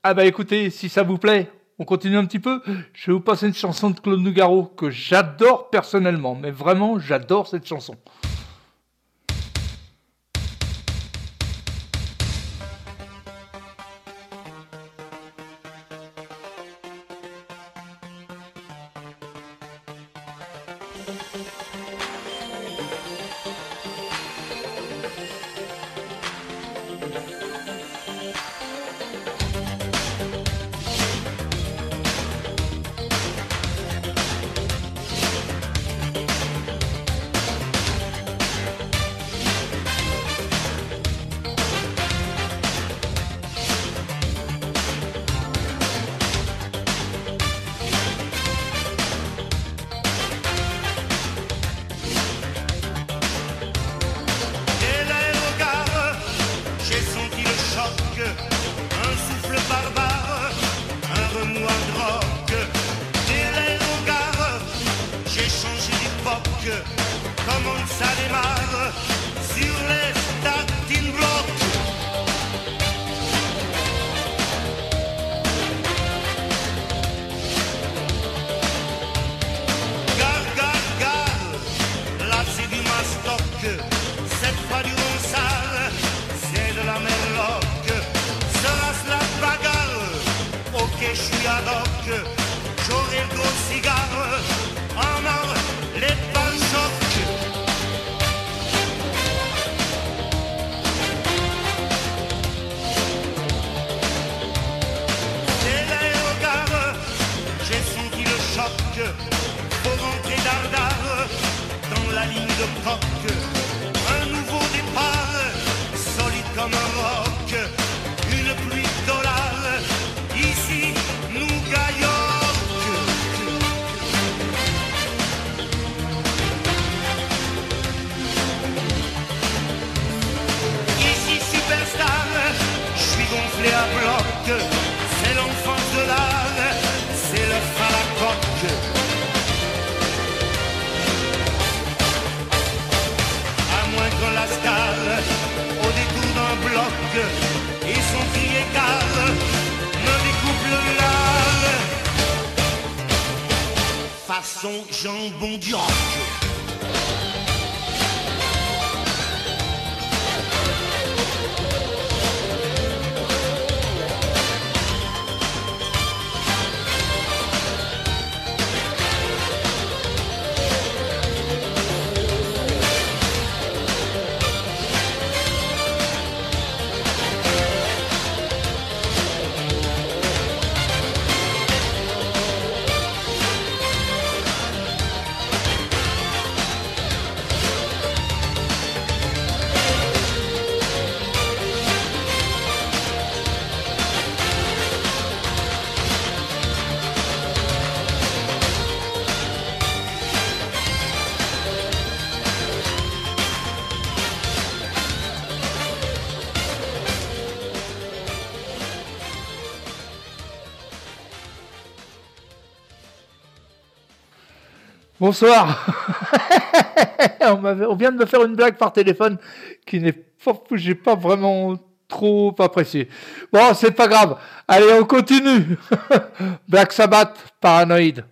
Speaker 3: Ah bah écoutez, si ça vous plaît, on continue un petit peu. Je vais vous passer une chanson de Claude Nougaro que j'adore personnellement, mais vraiment j'adore cette chanson. Bonsoir. [LAUGHS] on, vient de me faire une blague par téléphone qui n'est pas, j'ai pas vraiment trop apprécié. Bon, c'est pas grave. Allez, on continue. [LAUGHS] Black Sabbath,
Speaker 23: paranoïde.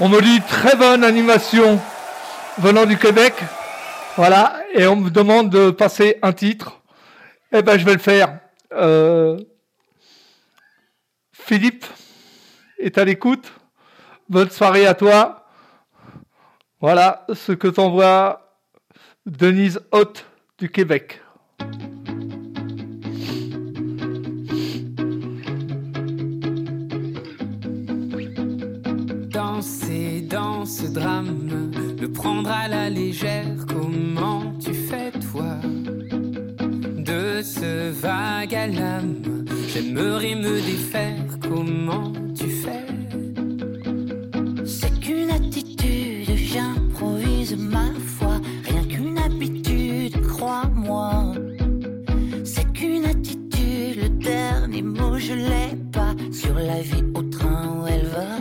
Speaker 1: On me dit très bonne animation venant du Québec. Voilà, et on me demande de passer un titre. Eh ben, je vais le faire. Euh, Philippe est à l'écoute. Bonne soirée à toi. Voilà ce que t'envoie Denise Haute du Québec.
Speaker 24: Dans ce drame, le prendre à la légère, comment tu fais toi? De ce vague à l'âme, j'aimerais me défaire, comment tu fais?
Speaker 9: C'est qu'une attitude, j'improvise ma foi. Rien qu'une habitude, crois-moi. C'est qu'une attitude, le dernier mot je l'ai pas. Sur la vie au train où elle va.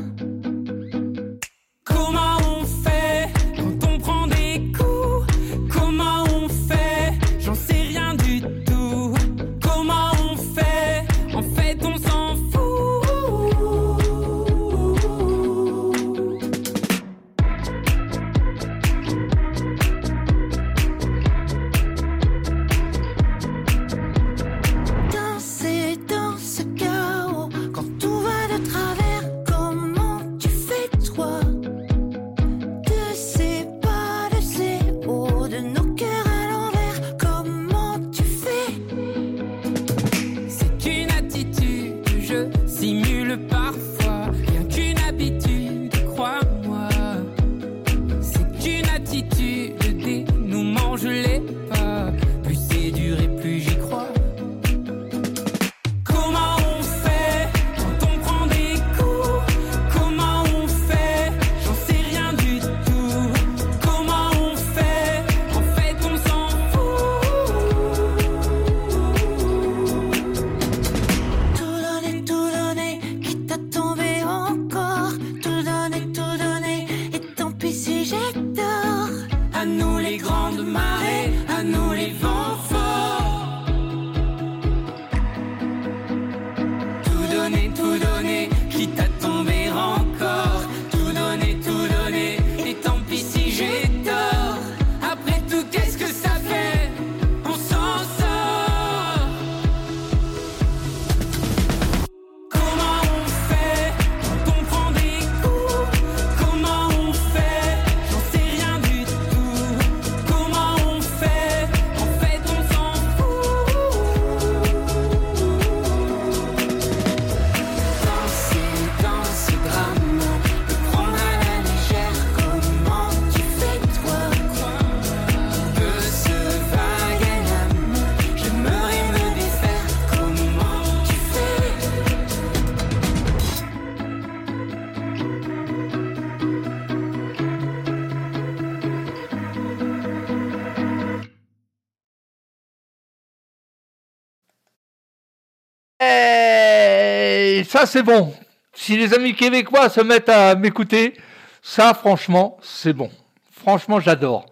Speaker 24: Ça,
Speaker 1: c'est bon. Si les amis québécois se mettent à m'écouter, ça, franchement, c'est bon. Franchement, j'adore.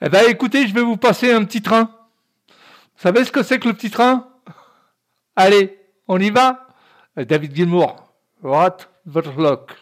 Speaker 1: Eh ben, écoutez, je vais vous passer un petit train. Vous savez ce que c'est que le petit train? Allez, on y va David Gilmour, What Votre Lock.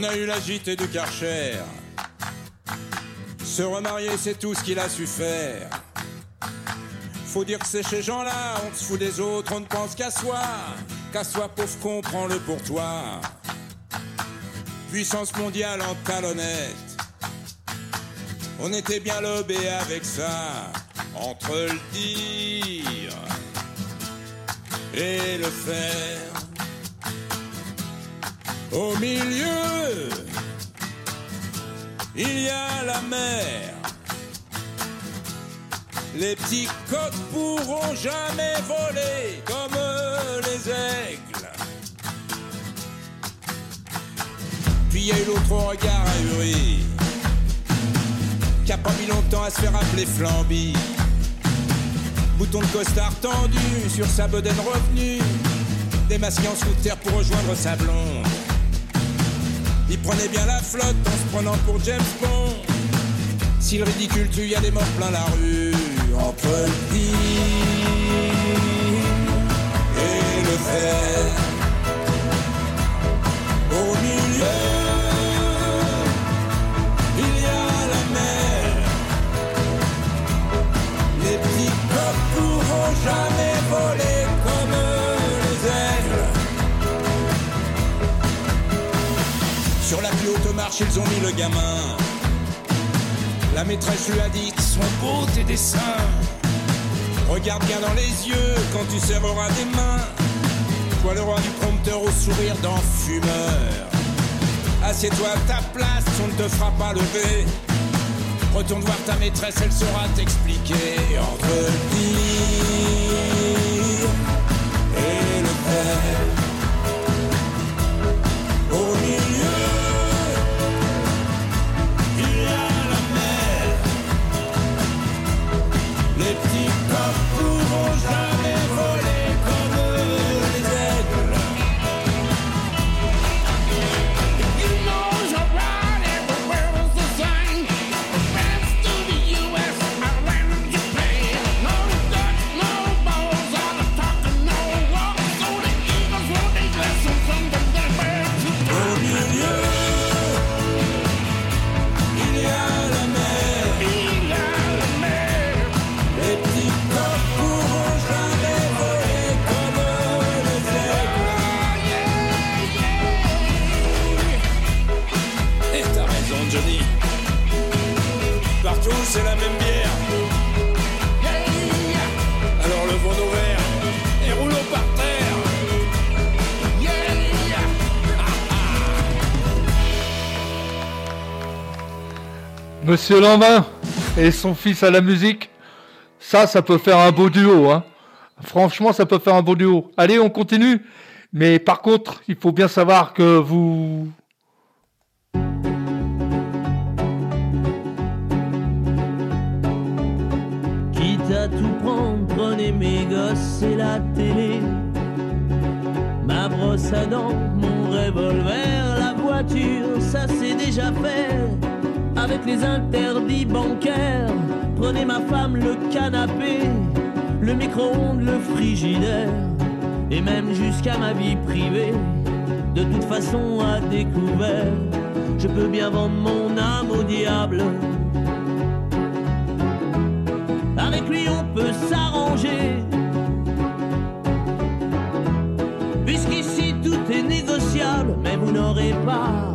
Speaker 25: On a eu la gîte du Karcher. Se remarier, c'est tout ce qu'il a su faire. Faut dire que c'est chez gens-là, on se fout des autres, on ne pense qu'à soi. Qu'à soi, pauvre con, prends-le pour toi. Puissance mondiale en talonnette. On était bien lobé avec ça, entre le dire et le faire. Au milieu, il y a la mer. Les petits coqs pourront jamais voler comme les aigles. Puis il y a eu l'autre au regard ahuri, qui a pas mis longtemps à se faire appeler Flamby. Bouton de costard tendu sur sa bedaine revenue, démasqué en scooter pour rejoindre sa blonde. Prenait bien la flotte en se prenant pour James Bond. Si le ridicule tue, y a des morts plein la rue. Ils ont mis le gamin. La maîtresse lui a dit Sont beaux tes dessins. Regarde bien dans les yeux quand tu serreras des mains. Toi le roi du prompteur au sourire d'enfumeur. Assieds-toi à ta place, on ne te fera pas lever. Retourne voir ta maîtresse, elle saura t'expliquer. Entre le et le faire.
Speaker 1: Monsieur Lambin et son fils à la musique, ça, ça peut faire un beau duo. Hein. Franchement, ça peut faire un beau duo. Allez, on continue. Mais par contre, il faut bien savoir que vous...
Speaker 26: Quitte à tout prendre, prenez mes gosses et la télé. Ma brosse à dents, mon revolver, la voiture, ça c'est déjà fait. Avec les interdits bancaires, prenez ma femme, le canapé, le micro-ondes, le frigidaire, et même jusqu'à ma vie privée. De toute façon, à découvert, je peux bien vendre mon âme au diable. Avec lui on peut s'arranger. Puisqu'ici tout est négociable, mais vous n'aurez pas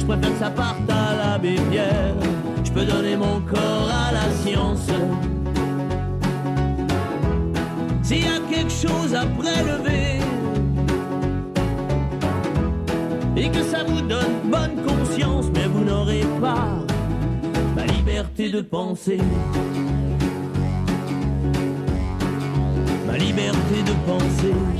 Speaker 26: je préfère que ça parte à l'abbé Pierre. Je peux donner mon corps à la science. S'il y a quelque chose à prélever et que ça vous donne bonne conscience, mais vous n'aurez pas ma liberté de penser. Ma liberté de penser.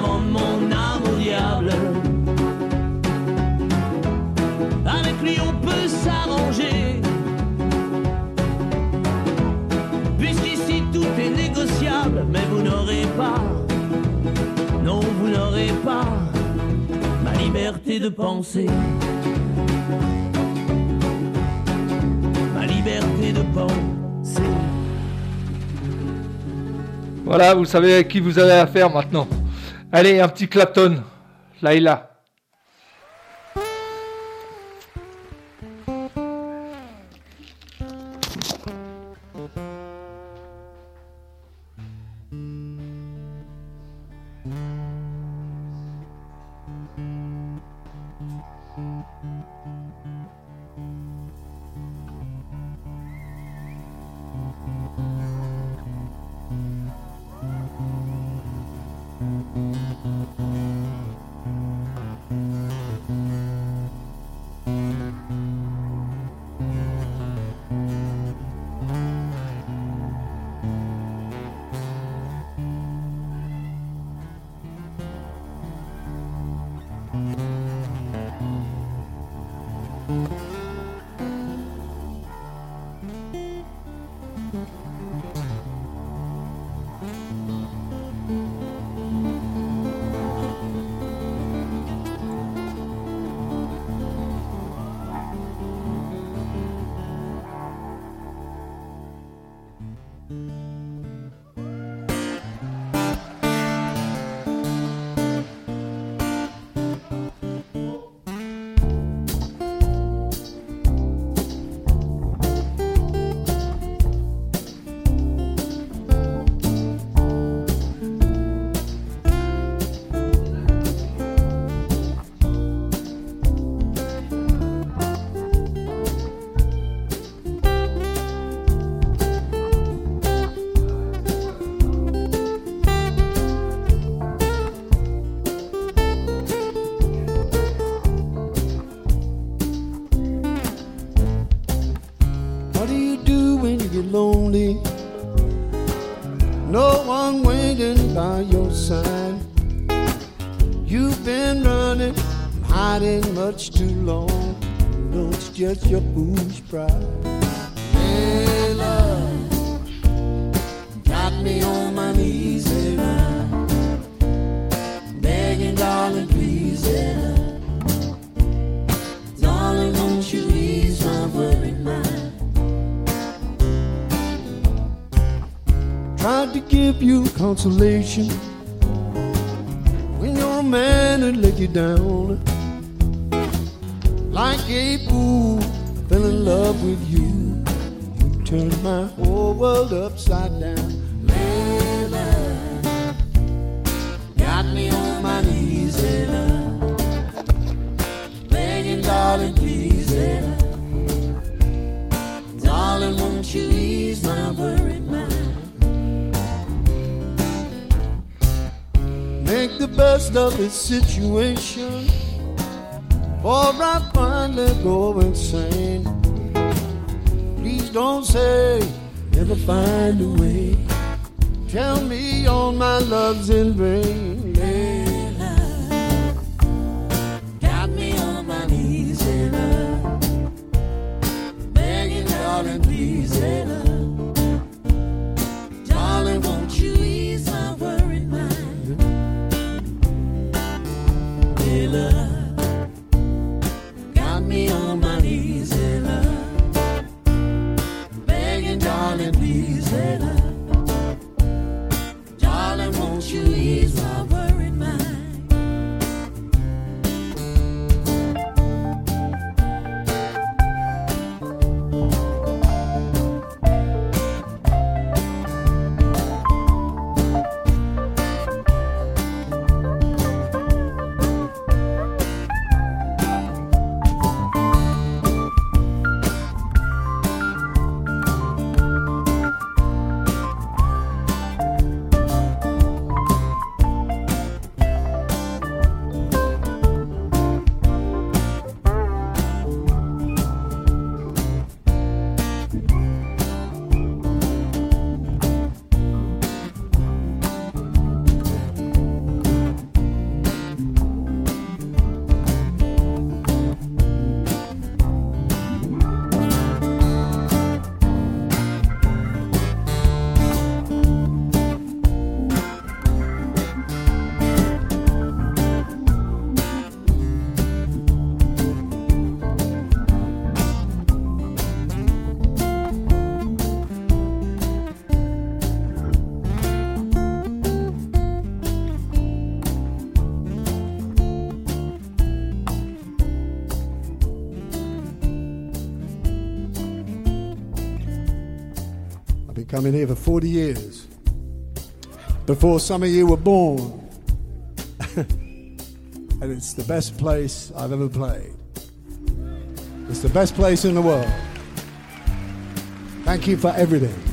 Speaker 26: Mon âme au diable. Avec lui on peut s'arranger. Puisqu'ici tout est négociable, mais vous n'aurez pas, non vous n'aurez pas ma liberté de penser. Ma liberté de penser.
Speaker 17: Voilà, vous savez à qui vous avez affaire maintenant. Allez, un petit Clapton. Laila. Coming here for 40 years. Before some of you were born. [LAUGHS] and it's the best place I've ever played. It's the best place in the world. Thank you for everything.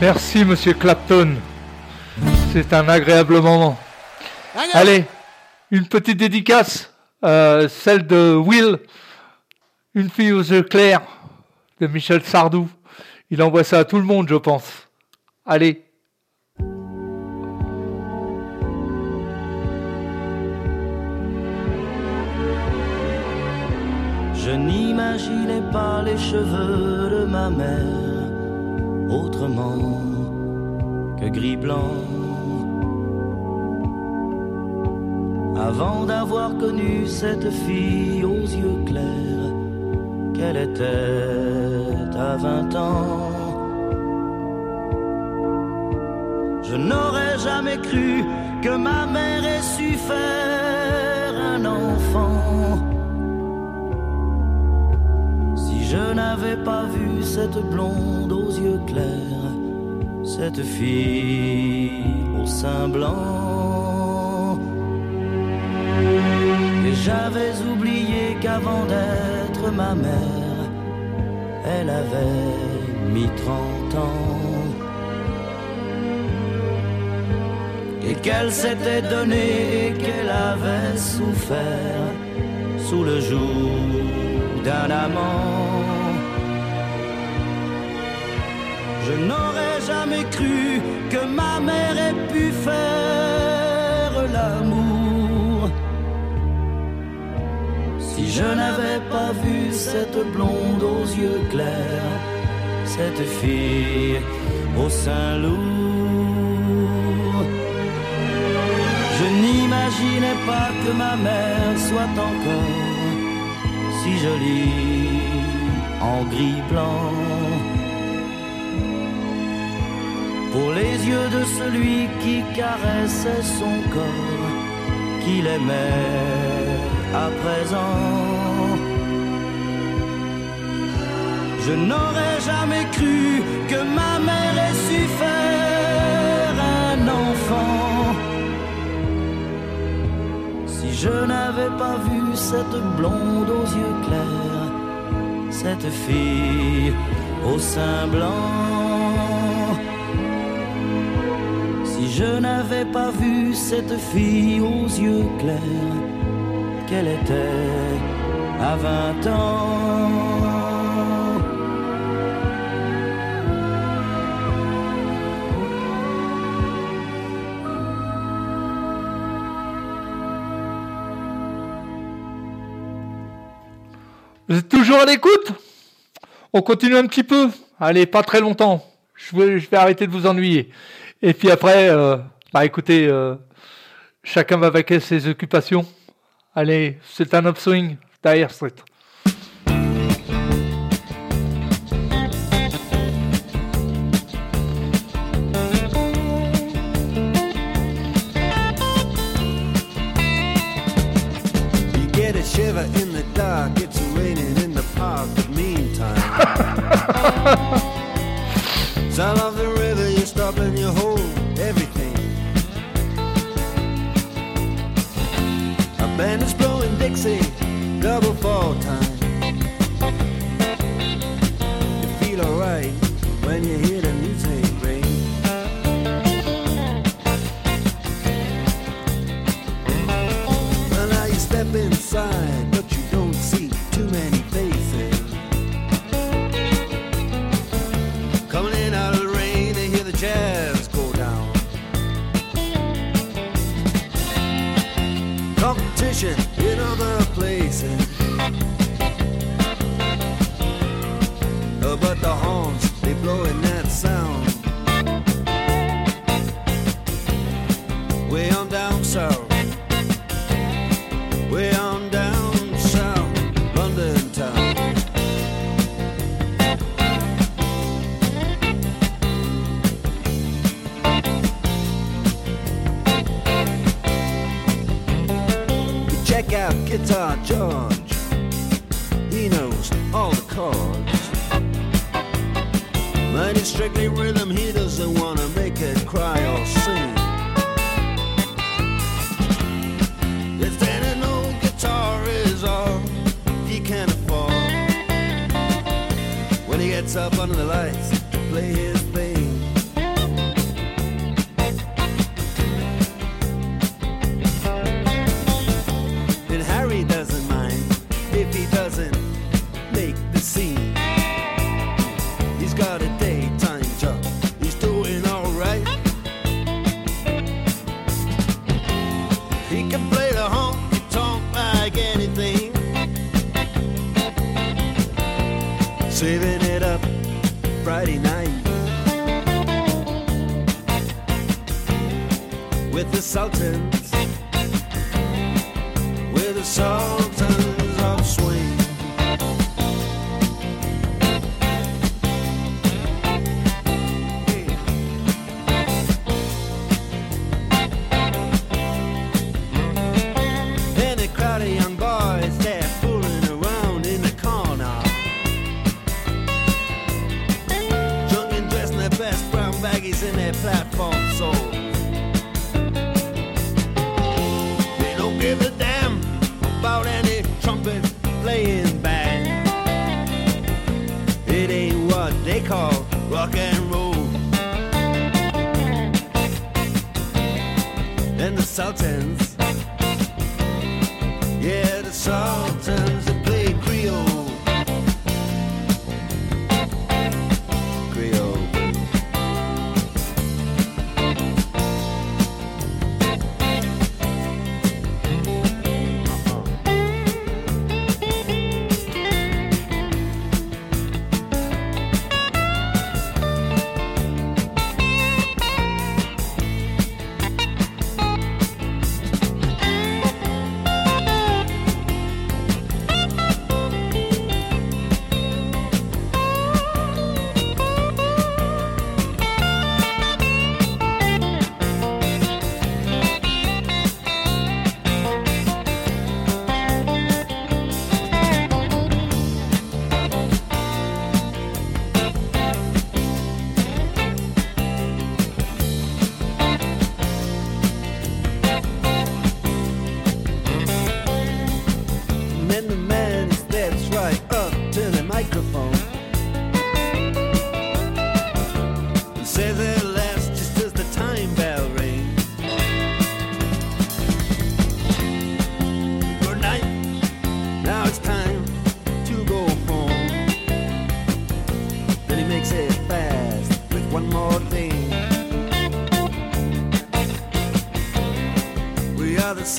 Speaker 1: Merci, monsieur Clapton. C'est un agréable moment. Allez, une petite dédicace, euh, celle de Will, une fille aux yeux clairs, de Michel Sardou. Il envoie ça à tout le monde, je pense. Allez.
Speaker 19: Je n'imaginais pas les cheveux de ma mère autrement que gris blanc. Avant d'avoir connu cette fille aux yeux clairs, qu'elle était à vingt ans. Je n'aurais jamais cru que ma mère ait su faire un enfant. Je n'avais pas vu cette blonde aux yeux clairs, cette fille au sein blanc. Et j'avais oublié qu'avant d'être ma mère, elle avait mis trente ans. Et qu'elle s'était donnée qu'elle avait souffert sous le joug d'un amant. Je n'aurais jamais cru que ma mère ait pu faire l'amour. Si je n'avais pas vu cette blonde aux yeux clairs, cette fille au sein lourd. Je n'imaginais pas que ma mère soit encore si jolie en gris blanc. Pour les yeux de celui qui caressait son corps, qu'il aimait à présent. Je n'aurais jamais cru que ma mère ait su faire un enfant. Je n'avais pas vu cette blonde aux yeux clairs, cette fille au sein blanc. Si je n'avais pas vu cette fille aux yeux clairs, qu'elle était à vingt ans.
Speaker 1: Vous êtes toujours à l'écoute? On continue un petit peu. Allez, pas très longtemps. Je vais, arrêter de vous ennuyer. Et puis après, euh, bah écoutez, euh, chacun va vaquer ses occupations. Allez, c'est un upswing, Dire Street. [LAUGHS]
Speaker 27: Sound of the river, you stop and you hold everything. A band is blowing Dixie, double fall time. You feel alright when you hear the music ring.
Speaker 19: Well, now you step inside. But the horns, they blowing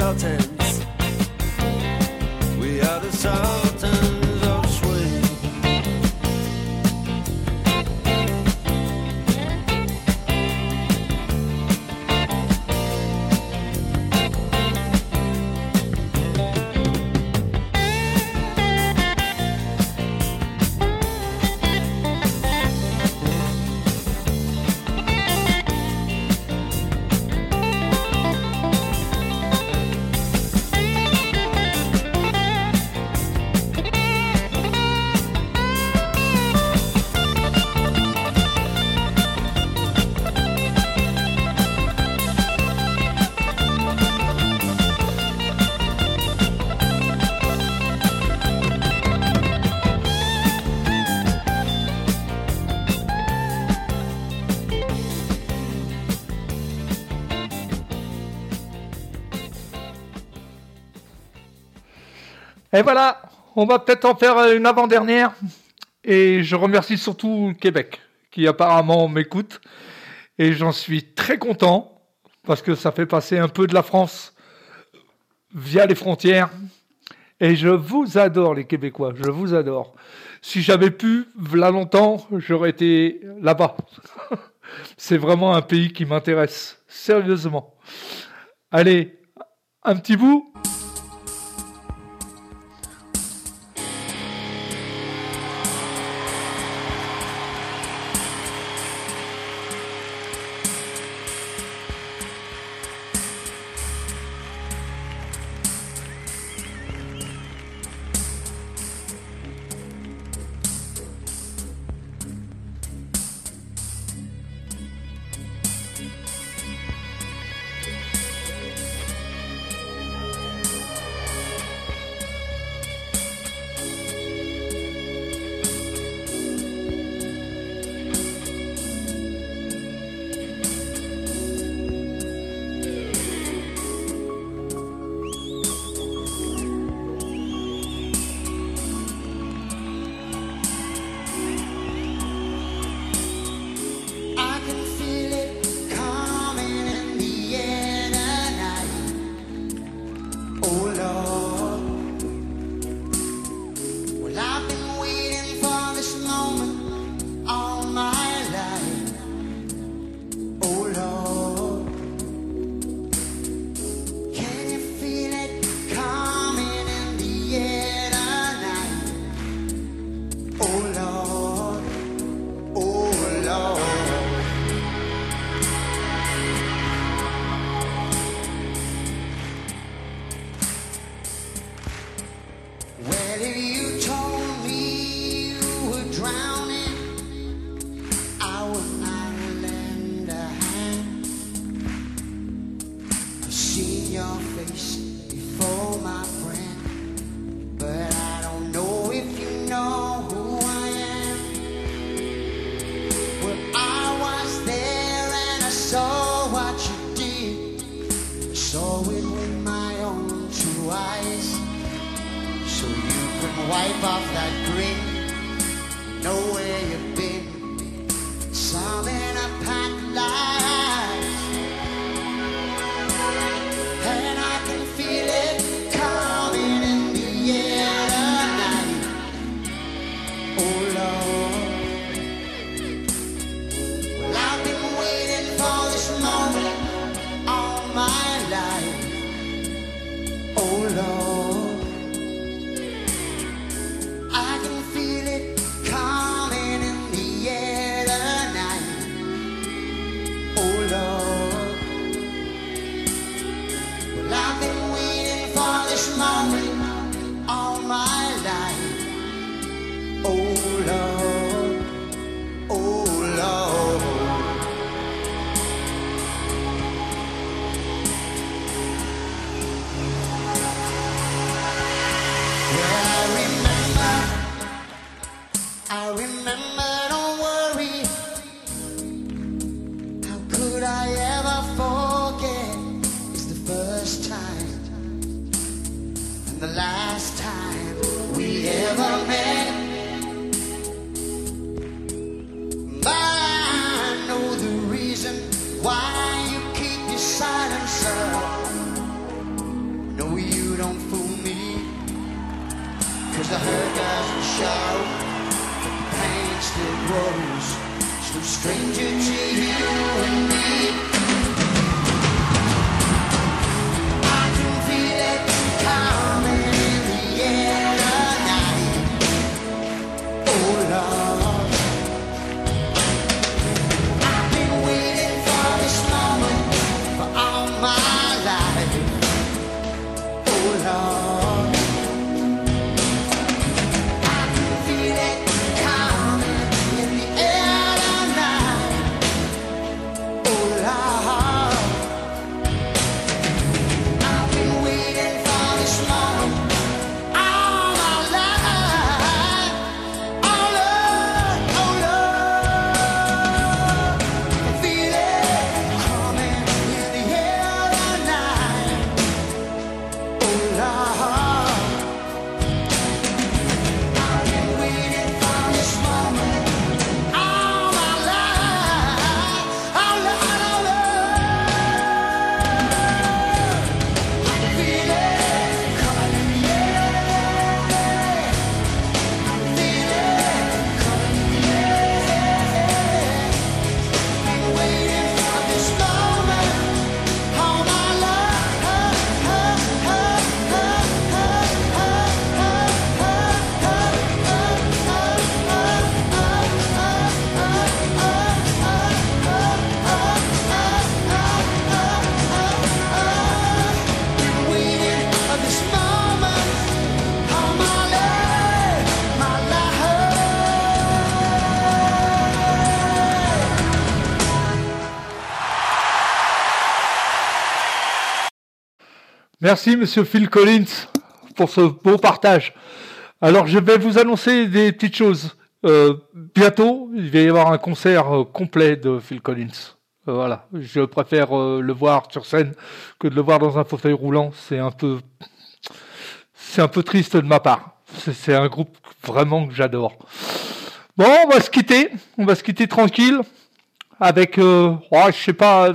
Speaker 19: We
Speaker 23: Et voilà, on va peut-être en faire euh, une avant-dernière. Et je remercie surtout Québec, qui apparemment m'écoute. Et j'en suis très content, parce que ça fait passer un peu de la France via les frontières. Et je vous adore, les Québécois, je vous adore. Si j'avais pu, là longtemps, j'aurais été là-bas. [LAUGHS] C'est vraiment un pays qui m'intéresse, sérieusement. Allez, un petit bout
Speaker 1: Merci, monsieur Phil Collins, pour ce beau partage. Alors, je vais vous annoncer des petites choses. Euh, bientôt, il va y avoir un concert euh, complet de Phil Collins. Euh, voilà, je préfère euh, le voir sur scène que de le voir dans un fauteuil roulant. C'est un peu, c'est un peu triste de ma part. C'est un groupe vraiment que j'adore. Bon, on va se quitter. On va se quitter tranquille avec, oh, je sais pas,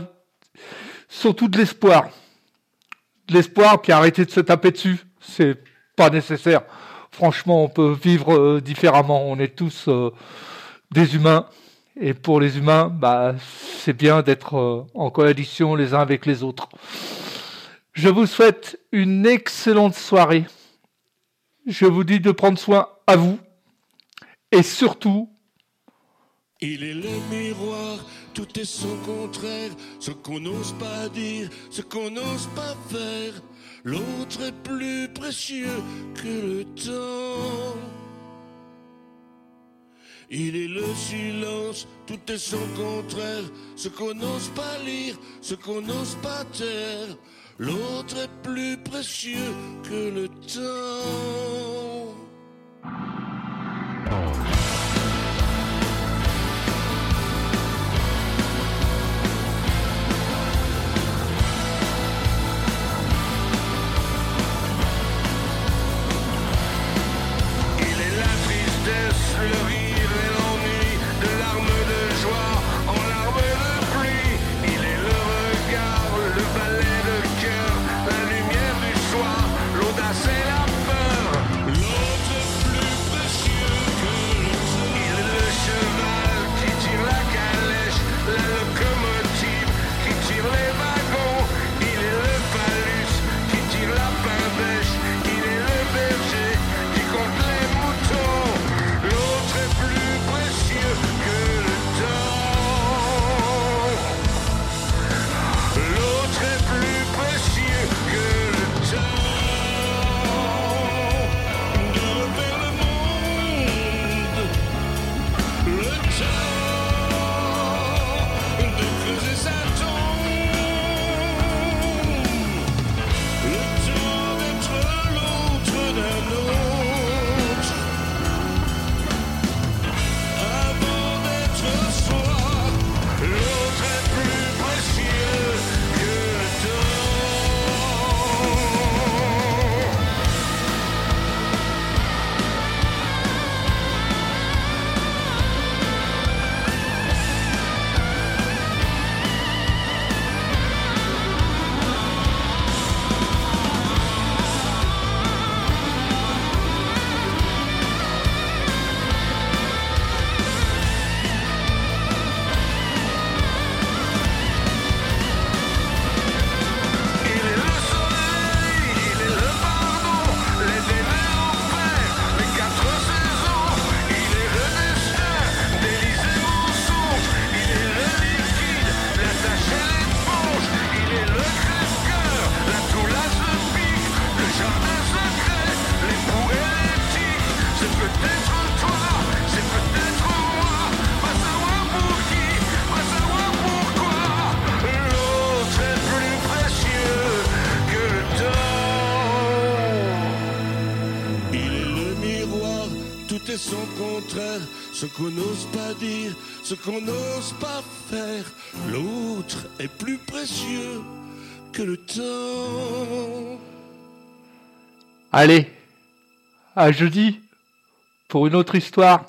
Speaker 1: surtout de l'espoir. De l'espoir, puis arrêter de se taper dessus. C'est pas nécessaire. Franchement, on peut vivre euh, différemment. On est tous euh, des humains. Et pour les humains, bah, c'est bien d'être euh, en coalition les uns avec les autres. Je vous souhaite une excellente soirée. Je vous dis de prendre soin à vous. Et surtout,
Speaker 25: Il est le miroir, tout est son contraire, ce qu'on n'ose pas dire, ce qu'on n'ose pas faire. L'autre est plus précieux que le temps. Il est le silence, tout est son contraire, ce qu'on n'ose pas lire, ce qu'on n'ose pas taire. L'autre est plus précieux que le temps. Ce qu'on n'ose pas faire. L'autre est plus précieux que le temps.
Speaker 1: allez, à jeudi pour une autre histoire.